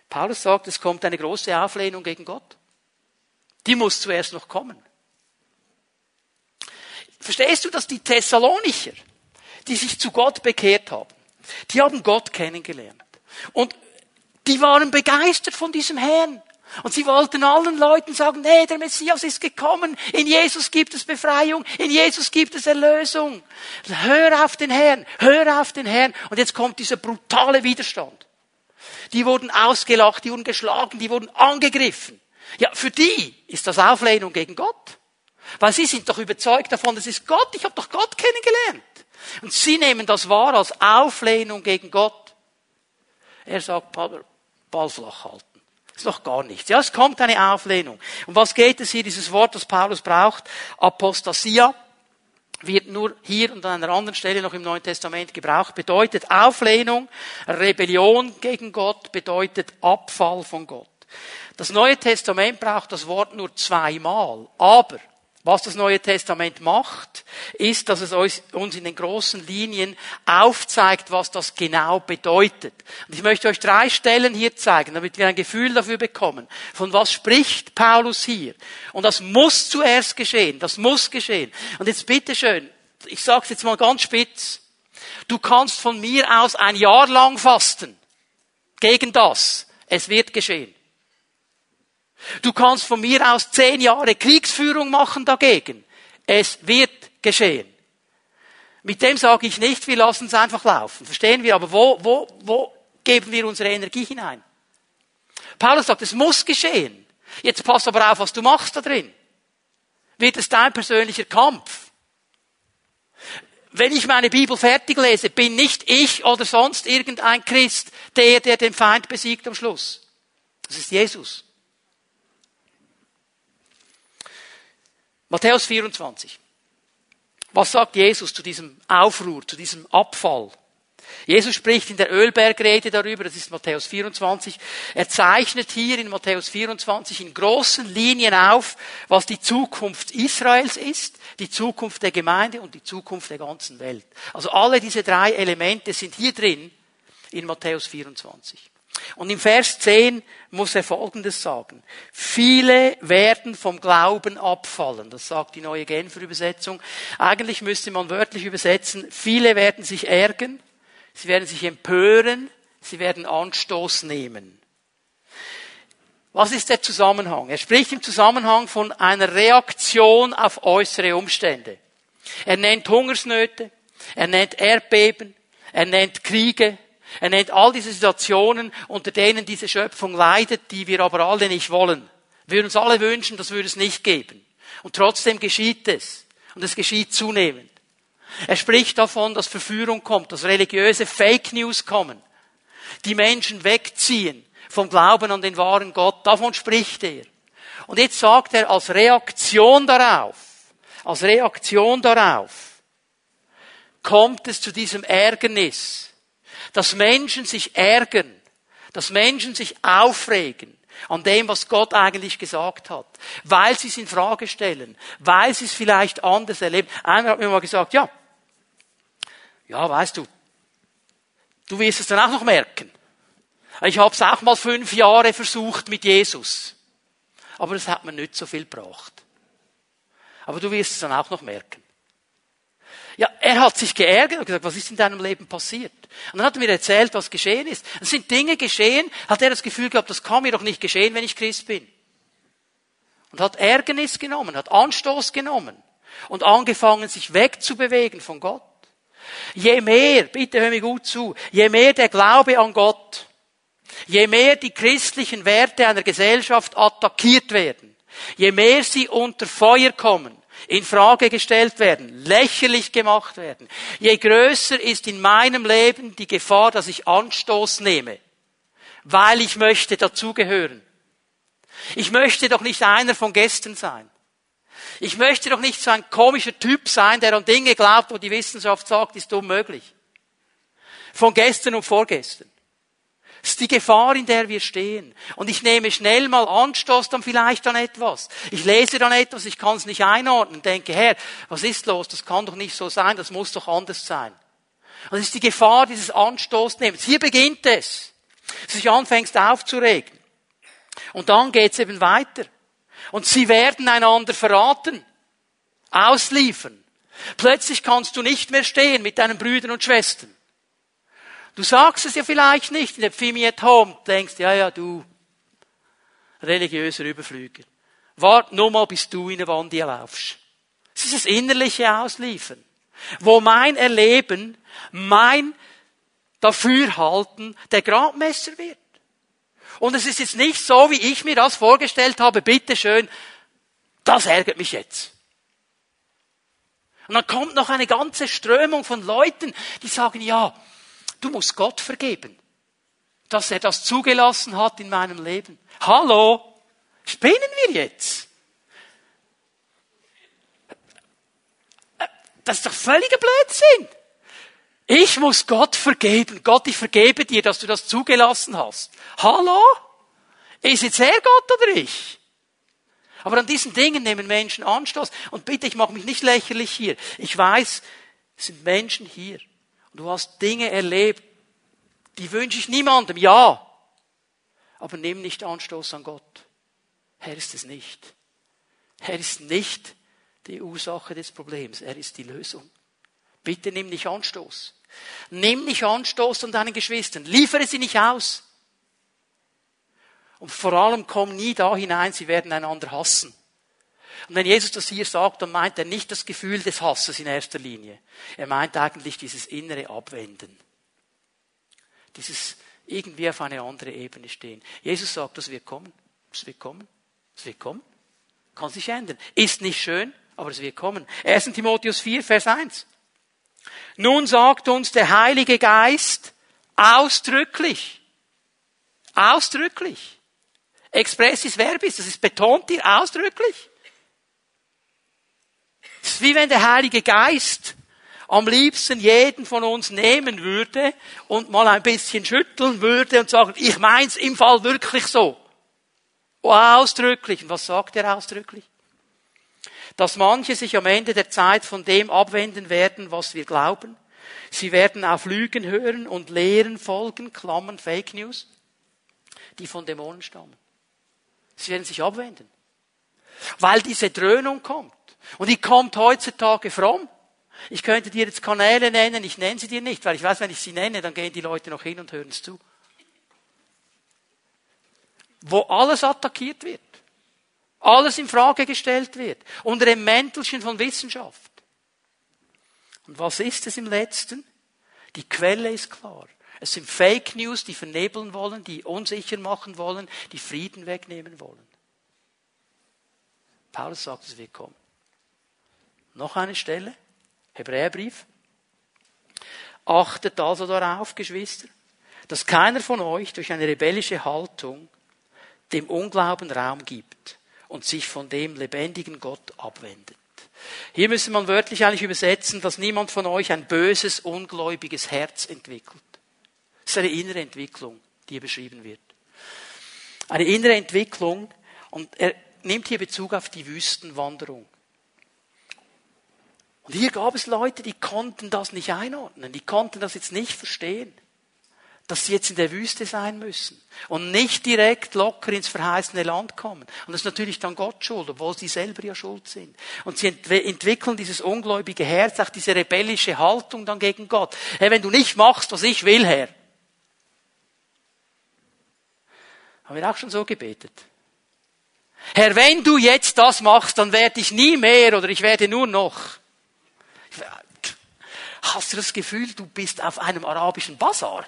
Paulus sagt, es kommt eine große Auflehnung gegen Gott. Die muss zuerst noch kommen. Verstehst du, dass die Thessalonicher, die sich zu Gott bekehrt haben, die haben Gott kennengelernt. Und die waren begeistert von diesem Herrn. Und sie wollten allen Leuten sagen, nee, der Messias ist gekommen, in Jesus gibt es Befreiung, in Jesus gibt es Erlösung. Hör auf den Herrn, hör auf den Herrn. Und jetzt kommt dieser brutale Widerstand. Die wurden ausgelacht, die wurden geschlagen, die wurden angegriffen. Ja, für die ist das Auflehnung gegen Gott. Weil sie sind doch überzeugt davon, das ist Gott, ich habe doch Gott kennengelernt. Und sie nehmen das wahr als Auflehnung gegen Gott. Er sagt, Ball flach halten ist noch gar nichts. Ja, es kommt eine Auflehnung. Und was geht es hier, dieses Wort, das Paulus braucht? Apostasia wird nur hier und an einer anderen Stelle noch im Neuen Testament gebraucht, bedeutet Auflehnung, Rebellion gegen Gott, bedeutet Abfall von Gott. Das Neue Testament braucht das Wort nur zweimal, aber was das Neue Testament macht, ist, dass es uns in den großen Linien aufzeigt, was das genau bedeutet. Und ich möchte euch drei Stellen hier zeigen, damit wir ein Gefühl dafür bekommen. Von was spricht Paulus hier? Und das muss zuerst geschehen. Das muss geschehen. Und jetzt bitteschön, ich sage es jetzt mal ganz spitz. Du kannst von mir aus ein Jahr lang fasten. Gegen das. Es wird geschehen. Du kannst von mir aus zehn Jahre Kriegsführung machen dagegen. Es wird geschehen. Mit dem sage ich nicht, wir lassen es einfach laufen. Verstehen wir? Aber wo, wo, wo geben wir unsere Energie hinein? Paulus sagt, es muss geschehen. Jetzt pass aber auf, was du machst da drin. Wird es dein persönlicher Kampf? Wenn ich meine Bibel fertig lese, bin nicht ich oder sonst irgendein Christ der, der den Feind besiegt am Schluss. Das ist Jesus. Matthäus 24. Was sagt Jesus zu diesem Aufruhr, zu diesem Abfall? Jesus spricht in der Ölbergrede darüber, das ist Matthäus 24. Er zeichnet hier in Matthäus 24 in großen Linien auf, was die Zukunft Israels ist, die Zukunft der Gemeinde und die Zukunft der ganzen Welt. Also alle diese drei Elemente sind hier drin in Matthäus 24. Und im Vers 10 muss er Folgendes sagen. Viele werden vom Glauben abfallen. Das sagt die neue Genfer Übersetzung. Eigentlich müsste man wörtlich übersetzen, viele werden sich ärgern, sie werden sich empören, sie werden Anstoß nehmen. Was ist der Zusammenhang? Er spricht im Zusammenhang von einer Reaktion auf äußere Umstände. Er nennt Hungersnöte, er nennt Erdbeben, er nennt Kriege, er nennt all diese Situationen, unter denen diese Schöpfung leidet, die wir aber alle nicht wollen. Wir uns alle wünschen, das würde es nicht geben. Und trotzdem geschieht es. Und es geschieht zunehmend. Er spricht davon, dass Verführung kommt, dass religiöse Fake News kommen, die Menschen wegziehen vom Glauben an den wahren Gott. Davon spricht er. Und jetzt sagt er als Reaktion darauf, als Reaktion darauf, kommt es zu diesem Ärgernis, dass Menschen sich ärgern, dass Menschen sich aufregen an dem, was Gott eigentlich gesagt hat, weil sie es in Frage stellen, weil sie es vielleicht anders erleben. Einer hat mir mal gesagt, ja, ja, weißt du, du wirst es dann auch noch merken. Ich habe es auch mal fünf Jahre versucht mit Jesus, aber es hat mir nicht so viel gebracht. Aber du wirst es dann auch noch merken. Ja, er hat sich geärgert und gesagt, was ist in deinem Leben passiert? Und dann hat er mir erzählt, was geschehen ist. Es sind Dinge geschehen, hat er das Gefühl gehabt, das kann mir doch nicht geschehen, wenn ich Christ bin. Und hat Ärgernis genommen, hat Anstoß genommen und angefangen, sich wegzubewegen von Gott. Je mehr, bitte hör mir gut zu, je mehr der Glaube an Gott, je mehr die christlichen Werte einer Gesellschaft attackiert werden, je mehr sie unter Feuer kommen, in Frage gestellt werden, lächerlich gemacht werden. Je größer ist in meinem Leben die Gefahr, dass ich Anstoß nehme, weil ich möchte dazugehören. Ich möchte doch nicht einer von gestern sein. Ich möchte doch nicht so ein komischer Typ sein, der an Dinge glaubt, wo die Wissenschaft sagt, ist unmöglich. Von gestern und vorgestern. Das ist die Gefahr, in der wir stehen. Und ich nehme schnell mal Anstoß dann vielleicht an etwas. Ich lese dann etwas, ich kann es nicht einordnen, denke, Herr, was ist los? Das kann doch nicht so sein, das muss doch anders sein. Und das ist die Gefahr dieses Anstoßnehmens. Hier beginnt es. Dass du dich anfängst aufzuregen. Und dann geht's eben weiter. Und sie werden einander verraten. Ausliefern. Plötzlich kannst du nicht mehr stehen mit deinen Brüdern und Schwestern. Du sagst es ja vielleicht nicht in der Pfimi at Home, denkst, ja, ja, du, religiöser Überflüger. Wart nur mal, bis du in eine Wand laufst. Es ist das innerliche Ausliefern. Wo mein Erleben, mein Dafürhalten der Gradmesser wird. Und es ist jetzt nicht so, wie ich mir das vorgestellt habe, bitteschön, das ärgert mich jetzt. Und dann kommt noch eine ganze Strömung von Leuten, die sagen, ja, Du musst Gott vergeben, dass er das zugelassen hat in meinem Leben. Hallo? Spinnen wir jetzt? Das ist doch völliger Blödsinn. Ich muss Gott vergeben. Gott, ich vergebe dir, dass du das zugelassen hast. Hallo? Ist jetzt er Gott oder ich? Aber an diesen Dingen nehmen Menschen Anstoß. Und bitte, ich mache mich nicht lächerlich hier. Ich weiß, es sind Menschen hier. Du hast Dinge erlebt, die wünsche ich niemandem, ja. Aber nimm nicht Anstoß an Gott. Er ist es nicht. Er ist nicht die Ursache des Problems. Er ist die Lösung. Bitte nimm nicht Anstoß. Nimm nicht Anstoß an deinen Geschwistern. Liefere sie nicht aus. Und vor allem komm nie da hinein, sie werden einander hassen. Und wenn Jesus das hier sagt, dann meint er nicht das Gefühl des Hasses in erster Linie. Er meint eigentlich dieses innere Abwenden. Dieses irgendwie auf eine andere Ebene stehen. Jesus sagt, das wird kommen. Das wird kommen. Das wird kommen. Kann sich ändern. Ist nicht schön, aber es wird kommen. 1. Timotheus 4, Vers 1. Nun sagt uns der Heilige Geist ausdrücklich, ausdrücklich, expressis verbis, das ist betont hier ausdrücklich. Es ist wie wenn der Heilige Geist am liebsten jeden von uns nehmen würde und mal ein bisschen schütteln würde und sagen, ich meins im Fall wirklich so. Ausdrücklich. Und was sagt er ausdrücklich? Dass manche sich am Ende der Zeit von dem abwenden werden, was wir glauben. Sie werden auf Lügen hören und Lehren folgen, Klammern Fake News, die von Dämonen stammen. Sie werden sich abwenden. Weil diese Dröhnung kommt. Und die kommt heutzutage fromm. Ich könnte dir jetzt Kanäle nennen, ich nenne sie dir nicht, weil ich weiß, wenn ich sie nenne, dann gehen die Leute noch hin und hören es zu. Wo alles attackiert wird. Alles in Frage gestellt wird. Unter dem Mäntelchen von Wissenschaft. Und was ist es im letzten? Die Quelle ist klar. Es sind Fake News, die vernebeln wollen, die unsicher machen wollen, die Frieden wegnehmen wollen. Paulus sagt, es wird kommen. Noch eine Stelle. Hebräerbrief. Achtet also darauf, Geschwister, dass keiner von euch durch eine rebellische Haltung dem Unglauben Raum gibt und sich von dem lebendigen Gott abwendet. Hier müsste man wörtlich eigentlich übersetzen, dass niemand von euch ein böses, ungläubiges Herz entwickelt. Das ist eine innere Entwicklung, die hier beschrieben wird. Eine innere Entwicklung und er nimmt hier Bezug auf die Wüstenwanderung. Und hier gab es Leute, die konnten das nicht einordnen, die konnten das jetzt nicht verstehen, dass sie jetzt in der Wüste sein müssen und nicht direkt locker ins verheißene Land kommen. Und das ist natürlich dann Gott schuld, obwohl sie selber ja schuld sind. Und sie entwickeln dieses ungläubige Herz, auch diese rebellische Haltung dann gegen Gott. Hey, wenn du nicht machst, was ich will, Herr. Haben wir auch schon so gebetet? Herr, wenn du jetzt das machst, dann werde ich nie mehr oder ich werde nur noch. Hast du das Gefühl, du bist auf einem arabischen Bazar?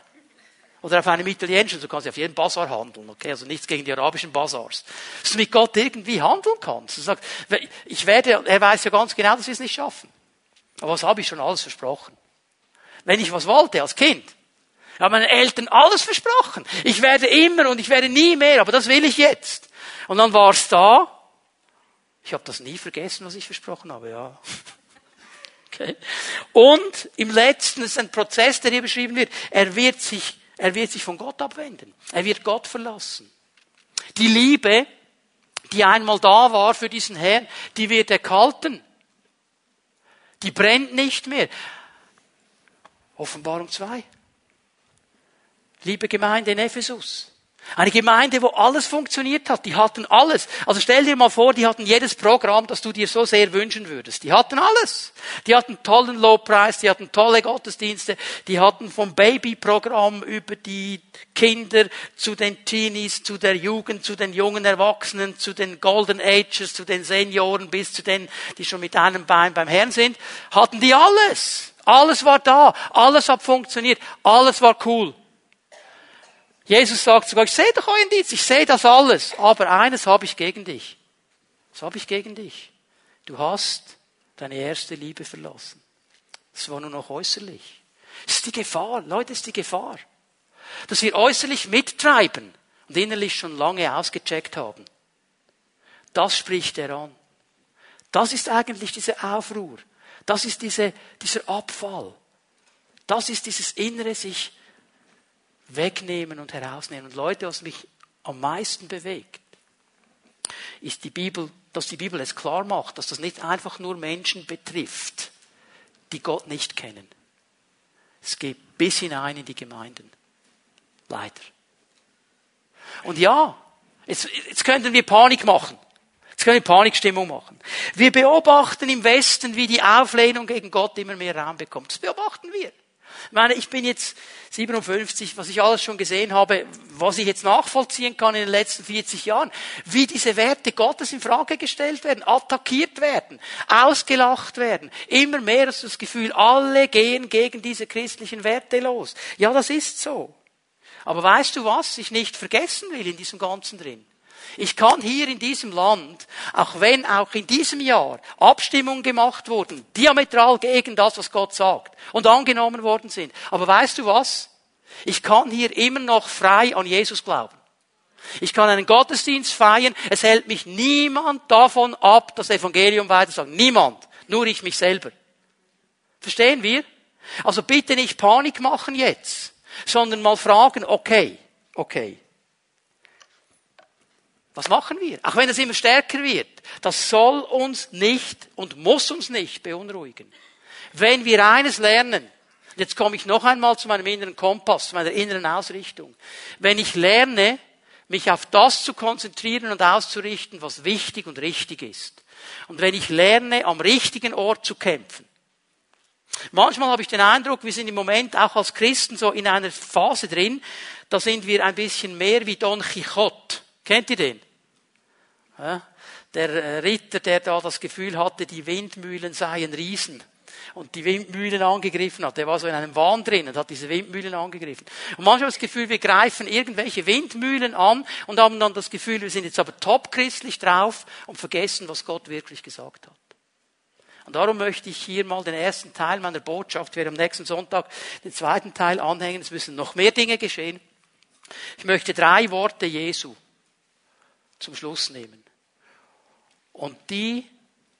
Oder auf einem italienischen, du kannst ja auf jeden Bazar handeln, okay? Also nichts gegen die arabischen Bazars. Dass du mit Gott irgendwie handeln kannst. Du sagst, ich werde, er weiß ja ganz genau, dass wir es nicht schaffen. Aber was habe ich schon alles versprochen? Wenn ich was wollte als Kind, haben meine Eltern alles versprochen. Ich werde immer und ich werde nie mehr, aber das will ich jetzt. Und dann war es da. Ich habe das nie vergessen, was ich versprochen habe, ja. Okay. Und im letzten ist ein Prozess, der hier beschrieben wird. Er wird sich, er wird sich von Gott abwenden. Er wird Gott verlassen. Die Liebe, die einmal da war für diesen Herrn, die wird erkalten. Die brennt nicht mehr. Offenbarung 2. Liebe Gemeinde in Ephesus. Eine Gemeinde, wo alles funktioniert hat. Die hatten alles. Also stell dir mal vor, die hatten jedes Programm, das du dir so sehr wünschen würdest. Die hatten alles. Die hatten tollen Lobpreis, die hatten tolle Gottesdienste, die hatten vom Babyprogramm über die Kinder zu den Teenies, zu der Jugend, zu den jungen Erwachsenen, zu den Golden Ages, zu den Senioren bis zu denen, die schon mit einem Bein beim Herrn sind, hatten die alles. Alles war da. Alles hat funktioniert. Alles war cool. Jesus sagt sogar, ich sehe doch euren Dienst, ich sehe das alles, aber eines habe ich gegen dich. Was habe ich gegen dich? Du hast deine erste Liebe verlassen. Das war nur noch äußerlich. Das ist die Gefahr, Leute, ist die Gefahr. Dass wir äußerlich mittreiben und innerlich schon lange ausgecheckt haben. Das spricht er an. Das ist eigentlich diese Aufruhr. Das ist diese, dieser Abfall. Das ist dieses innere sich wegnehmen und herausnehmen. Und Leute, was mich am meisten bewegt, ist die Bibel, dass die Bibel es klar macht, dass das nicht einfach nur Menschen betrifft, die Gott nicht kennen. Es geht bis hinein in die Gemeinden. Leider. Und ja, jetzt, jetzt könnten wir Panik machen. Jetzt können wir Panikstimmung machen. Wir beobachten im Westen, wie die Auflehnung gegen Gott immer mehr Raum bekommt. Das beobachten wir. Ich meine, ich bin jetzt 57, was ich alles schon gesehen habe, was ich jetzt nachvollziehen kann in den letzten 40 Jahren, wie diese Werte Gottes in Frage gestellt werden, attackiert werden, ausgelacht werden. Immer mehr du das Gefühl, alle gehen gegen diese christlichen Werte los. Ja, das ist so. Aber weißt du was ich nicht vergessen will in diesem Ganzen drin? Ich kann hier in diesem Land, auch wenn auch in diesem Jahr Abstimmungen gemacht wurden, diametral gegen das, was Gott sagt, und angenommen worden sind. Aber weißt du was? Ich kann hier immer noch frei an Jesus glauben. Ich kann einen Gottesdienst feiern. Es hält mich niemand davon ab, das Evangelium weiterzusagen. Niemand. Nur ich mich selber. Verstehen wir? Also bitte nicht Panik machen jetzt, sondern mal fragen, okay, okay. Was machen wir? Auch wenn es immer stärker wird. Das soll uns nicht und muss uns nicht beunruhigen. Wenn wir eines lernen, jetzt komme ich noch einmal zu meinem inneren Kompass, zu meiner inneren Ausrichtung. Wenn ich lerne, mich auf das zu konzentrieren und auszurichten, was wichtig und richtig ist. Und wenn ich lerne, am richtigen Ort zu kämpfen. Manchmal habe ich den Eindruck, wir sind im Moment auch als Christen so in einer Phase drin, da sind wir ein bisschen mehr wie Don Quixote. Kennt ihr den? Ja, der äh, Ritter, der da das Gefühl hatte, die Windmühlen seien Riesen und die Windmühlen angegriffen hat. Der war so in einem Wahn drin und hat diese Windmühlen angegriffen. Und manchmal das Gefühl, wir greifen irgendwelche Windmühlen an und haben dann das Gefühl, wir sind jetzt aber top christlich drauf und vergessen, was Gott wirklich gesagt hat. Und darum möchte ich hier mal den ersten Teil meiner Botschaft, wir am nächsten Sonntag den zweiten Teil anhängen. Es müssen noch mehr Dinge geschehen. Ich möchte drei Worte Jesu zum Schluss nehmen. Und die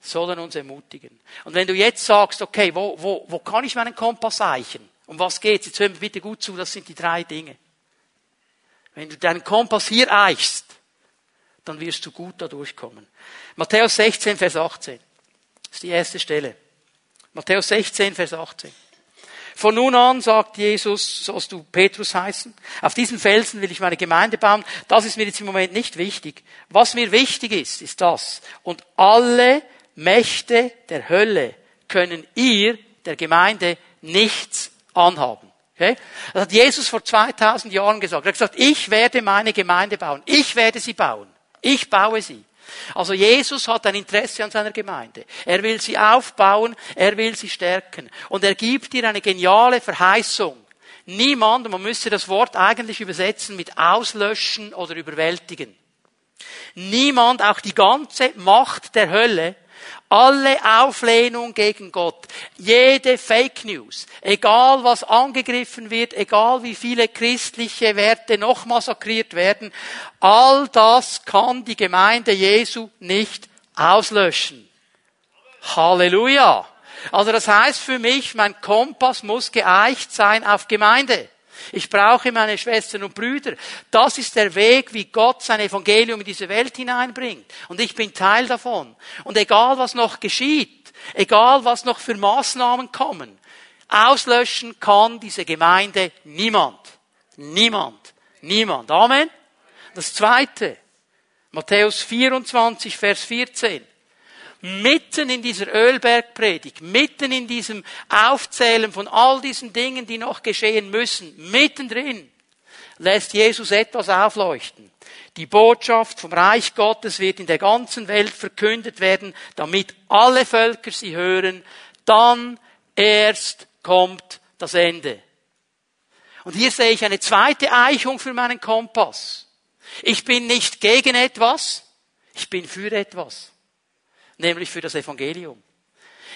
sollen uns ermutigen. Und wenn du jetzt sagst, okay, wo, wo, wo kann ich meinen Kompass eichen? Um was geht's? Jetzt hören wir bitte gut zu, das sind die drei Dinge. Wenn du deinen Kompass hier eichst, dann wirst du gut da durchkommen. Matthäus 16, Vers 18. Das ist die erste Stelle. Matthäus 16, Vers 18. Von nun an, sagt Jesus, sollst du Petrus heißen. Auf diesen Felsen will ich meine Gemeinde bauen. Das ist mir jetzt im Moment nicht wichtig. Was mir wichtig ist, ist das. Und alle Mächte der Hölle können ihr, der Gemeinde, nichts anhaben. Okay? Das hat Jesus vor 2000 Jahren gesagt. Er hat gesagt, ich werde meine Gemeinde bauen. Ich werde sie bauen. Ich baue sie. Also Jesus hat ein Interesse an seiner Gemeinde. Er will sie aufbauen, er will sie stärken. Und er gibt ihr eine geniale Verheißung. Niemand, man müsste das Wort eigentlich übersetzen mit auslöschen oder überwältigen. Niemand, auch die ganze Macht der Hölle, alle Auflehnung gegen Gott, jede Fake News, egal was angegriffen wird, egal wie viele christliche Werte noch massakriert werden, all das kann die Gemeinde Jesu nicht auslöschen. Halleluja. Also das heißt für mich, mein Kompass muss geeicht sein auf Gemeinde. Ich brauche meine Schwestern und Brüder. Das ist der Weg, wie Gott sein Evangelium in diese Welt hineinbringt. Und ich bin Teil davon. Und egal was noch geschieht, egal was noch für Maßnahmen kommen, auslöschen kann diese Gemeinde niemand. Niemand. Niemand. Amen. Das zweite. Matthäus 24, Vers 14 mitten in dieser Ölbergpredigt, mitten in diesem Aufzählen von all diesen Dingen, die noch geschehen müssen, mittendrin, lässt Jesus etwas aufleuchten. Die Botschaft vom Reich Gottes wird in der ganzen Welt verkündet werden, damit alle Völker sie hören. Dann erst kommt das Ende. Und hier sehe ich eine zweite Eichung für meinen Kompass. Ich bin nicht gegen etwas, ich bin für etwas nämlich für das Evangelium.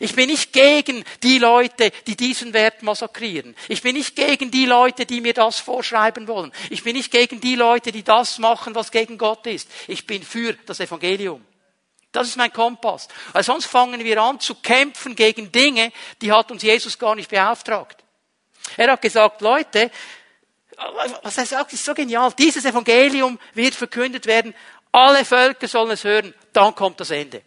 Ich bin nicht gegen die Leute, die diesen Wert massakrieren. Ich bin nicht gegen die Leute, die mir das vorschreiben wollen. Ich bin nicht gegen die Leute, die das machen, was gegen Gott ist. Ich bin für das Evangelium. Das ist mein Kompass. Weil sonst fangen wir an zu kämpfen gegen Dinge, die hat uns Jesus gar nicht beauftragt. Er hat gesagt, Leute, was er sagt, ist so genial. Dieses Evangelium wird verkündet werden. Alle Völker sollen es hören. Dann kommt das Ende.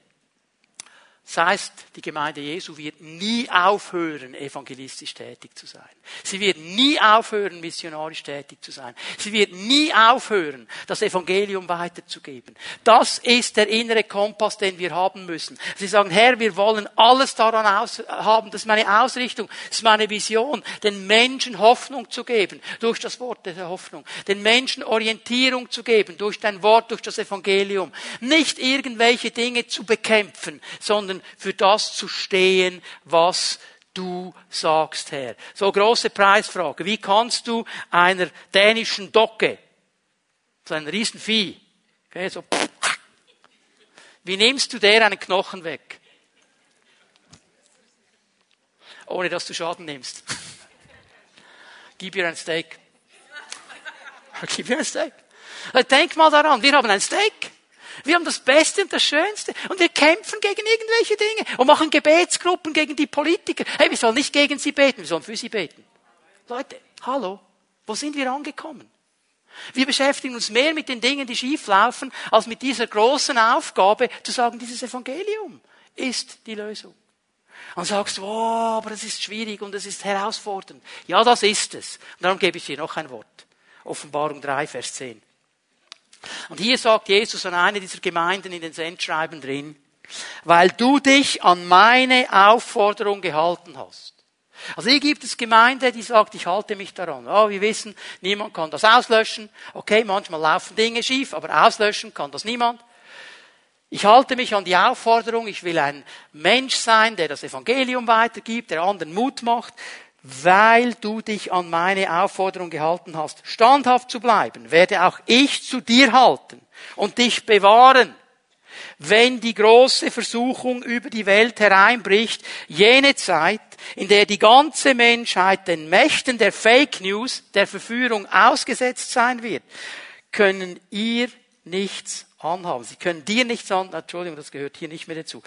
Das heißt, die Gemeinde Jesu wird nie aufhören, evangelistisch tätig zu sein. Sie wird nie aufhören, missionarisch tätig zu sein. Sie wird nie aufhören, das Evangelium weiterzugeben. Das ist der innere Kompass, den wir haben müssen. Sie sagen, Herr, wir wollen alles daran haben. Das ist meine Ausrichtung, das ist meine Vision, den Menschen Hoffnung zu geben durch das Wort der Hoffnung, den Menschen Orientierung zu geben durch dein Wort, durch das Evangelium. Nicht irgendwelche Dinge zu bekämpfen, sondern sondern für das zu stehen, was du sagst, Herr. So große Preisfrage. Wie kannst du einer dänischen Docke, so ein Riesenvieh, Okay, so. Wie nimmst du der einen Knochen weg? Ohne dass du Schaden nimmst. Gib ihr ein Steak. Gib ihr ein Steak. Denk mal daran, wir haben ein Steak. Wir haben das Beste und das Schönste. Und wir kämpfen gegen irgendwelche Dinge und machen Gebetsgruppen gegen die Politiker. Hey, wir sollen nicht gegen sie beten, wir sollen für sie beten. Leute, hallo, wo sind wir angekommen? Wir beschäftigen uns mehr mit den Dingen, die schief laufen, als mit dieser großen Aufgabe zu sagen, dieses Evangelium ist die Lösung. Und sagst, oh, aber das ist schwierig und es ist herausfordernd. Ja, das ist es. Und darum gebe ich dir noch ein Wort. Offenbarung 3, Vers 10. Und hier sagt Jesus an eine dieser Gemeinden in den Sendschreiben drin, weil du dich an meine Aufforderung gehalten hast. Also hier gibt es Gemeinde, die sagt, ich halte mich daran. Oh, wir wissen, niemand kann das auslöschen. Okay, manchmal laufen Dinge schief, aber auslöschen kann das niemand. Ich halte mich an die Aufforderung, ich will ein Mensch sein, der das Evangelium weitergibt, der anderen Mut macht weil du dich an meine Aufforderung gehalten hast, standhaft zu bleiben, werde auch ich zu dir halten und dich bewahren, wenn die große Versuchung über die Welt hereinbricht, jene Zeit, in der die ganze Menschheit den Mächten der Fake News, der Verführung ausgesetzt sein wird, können ihr nichts anhaben. Sie können dir nichts anhaben. Entschuldigung, das gehört hier nicht mehr dazu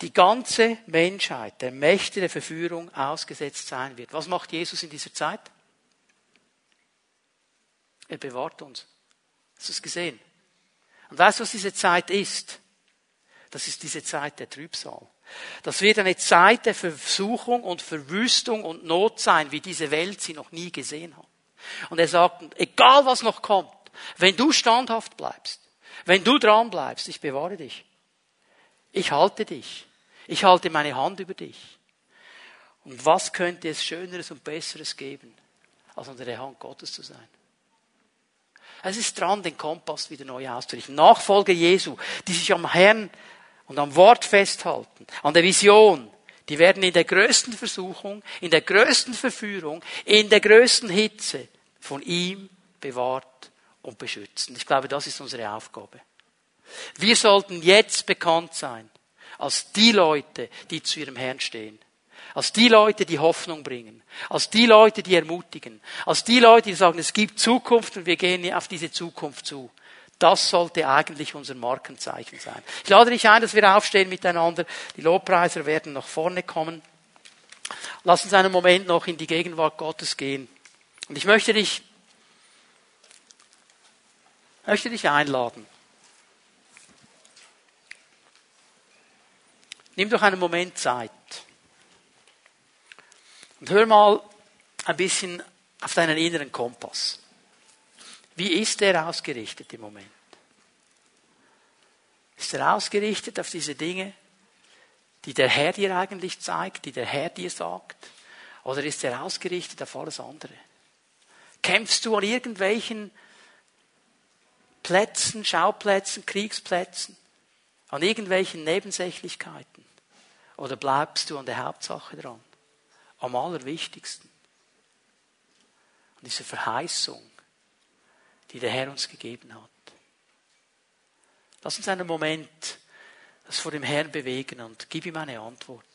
die ganze Menschheit der Mächte der Verführung ausgesetzt sein wird. Was macht Jesus in dieser Zeit? Er bewahrt uns. Hast du es gesehen? Und weißt du, was diese Zeit ist? Das ist diese Zeit der Trübsal. Das wird eine Zeit der Versuchung und Verwüstung und Not sein, wie diese Welt sie noch nie gesehen hat. Und er sagt, egal was noch kommt, wenn du standhaft bleibst, wenn du dran bleibst, ich bewahre dich. Ich halte dich. Ich halte meine Hand über dich. Und was könnte es Schöneres und Besseres geben, als unter der Hand Gottes zu sein? Es ist dran, den Kompass wieder neu auszurichten. Nachfolger Jesu, die sich am Herrn und am Wort festhalten, an der Vision, die werden in der größten Versuchung, in der größten Verführung, in der größten Hitze von ihm bewahrt und beschützen. Ich glaube, das ist unsere Aufgabe. Wir sollten jetzt bekannt sein als die Leute, die zu ihrem Herrn stehen. Als die Leute, die Hoffnung bringen. Als die Leute, die ermutigen. Als die Leute, die sagen, es gibt Zukunft und wir gehen auf diese Zukunft zu. Das sollte eigentlich unser Markenzeichen sein. Ich lade dich ein, dass wir aufstehen miteinander. Die Lobpreiser werden nach vorne kommen. Lass uns einen Moment noch in die Gegenwart Gottes gehen. Und ich möchte dich, möchte dich einladen. Nimm doch einen Moment Zeit. Und hör mal ein bisschen auf deinen inneren Kompass. Wie ist der ausgerichtet im Moment? Ist er ausgerichtet auf diese Dinge, die der Herr dir eigentlich zeigt, die der Herr dir sagt? Oder ist er ausgerichtet auf alles andere? Kämpfst du an irgendwelchen Plätzen, Schauplätzen, Kriegsplätzen, an irgendwelchen Nebensächlichkeiten? Oder bleibst du an der Hauptsache dran? Am allerwichtigsten. An dieser Verheißung, die der Herr uns gegeben hat. Lass uns einen Moment das vor dem Herrn bewegen und gib ihm eine Antwort.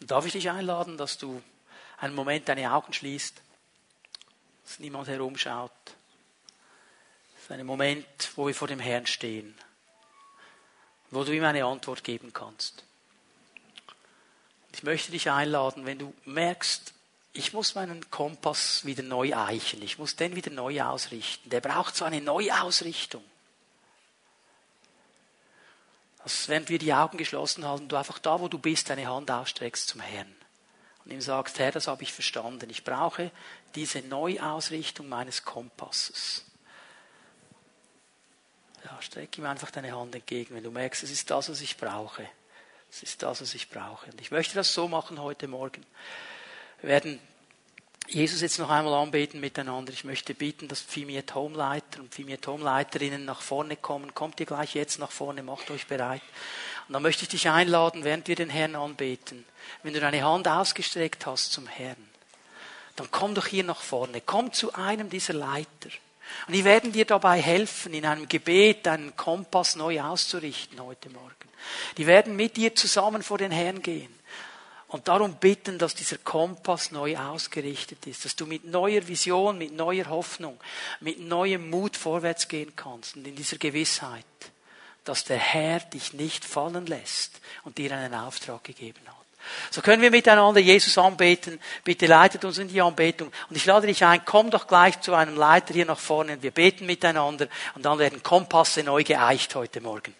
Darf ich dich einladen, dass du einen Moment deine Augen schließt, dass niemand herumschaut ist ein Moment, wo wir vor dem Herrn stehen, wo du ihm eine Antwort geben kannst. Ich möchte dich einladen, wenn du merkst, ich muss meinen Kompass wieder neu eichen, ich muss den wieder neu ausrichten. Der braucht so eine Neuausrichtung. Dass, während wir die Augen geschlossen halten, du einfach da, wo du bist, deine Hand ausstreckst zum Herrn und ihm sagst, Herr, das habe ich verstanden. Ich brauche diese Neuausrichtung meines Kompasses. Ja, streck ihm einfach deine Hand entgegen, wenn du merkst, es ist das, was ich brauche. Es ist das, was ich brauche. Und ich möchte das so machen heute Morgen. Wir werden Jesus jetzt noch einmal anbeten miteinander. Ich möchte bitten, dass Pfimiet Homeleiter und Pfimiet Homleiterinnen nach vorne kommen. Kommt ihr gleich jetzt nach vorne, macht euch bereit. Und dann möchte ich dich einladen, während wir den Herrn anbeten, wenn du deine Hand ausgestreckt hast zum Herrn, dann komm doch hier nach vorne, komm zu einem dieser Leiter. Und die werden dir dabei helfen, in einem Gebet deinen Kompass neu auszurichten heute Morgen. Die werden mit dir zusammen vor den Herrn gehen und darum bitten, dass dieser Kompass neu ausgerichtet ist, dass du mit neuer Vision, mit neuer Hoffnung, mit neuem Mut vorwärts gehen kannst und in dieser Gewissheit, dass der Herr dich nicht fallen lässt und dir einen Auftrag gegeben hat. So können wir miteinander Jesus anbeten. Bitte leitet uns in die Anbetung. Und ich lade dich ein, komm doch gleich zu einem Leiter hier nach vorne. Wir beten miteinander und dann werden Kompasse neu geeicht heute Morgen.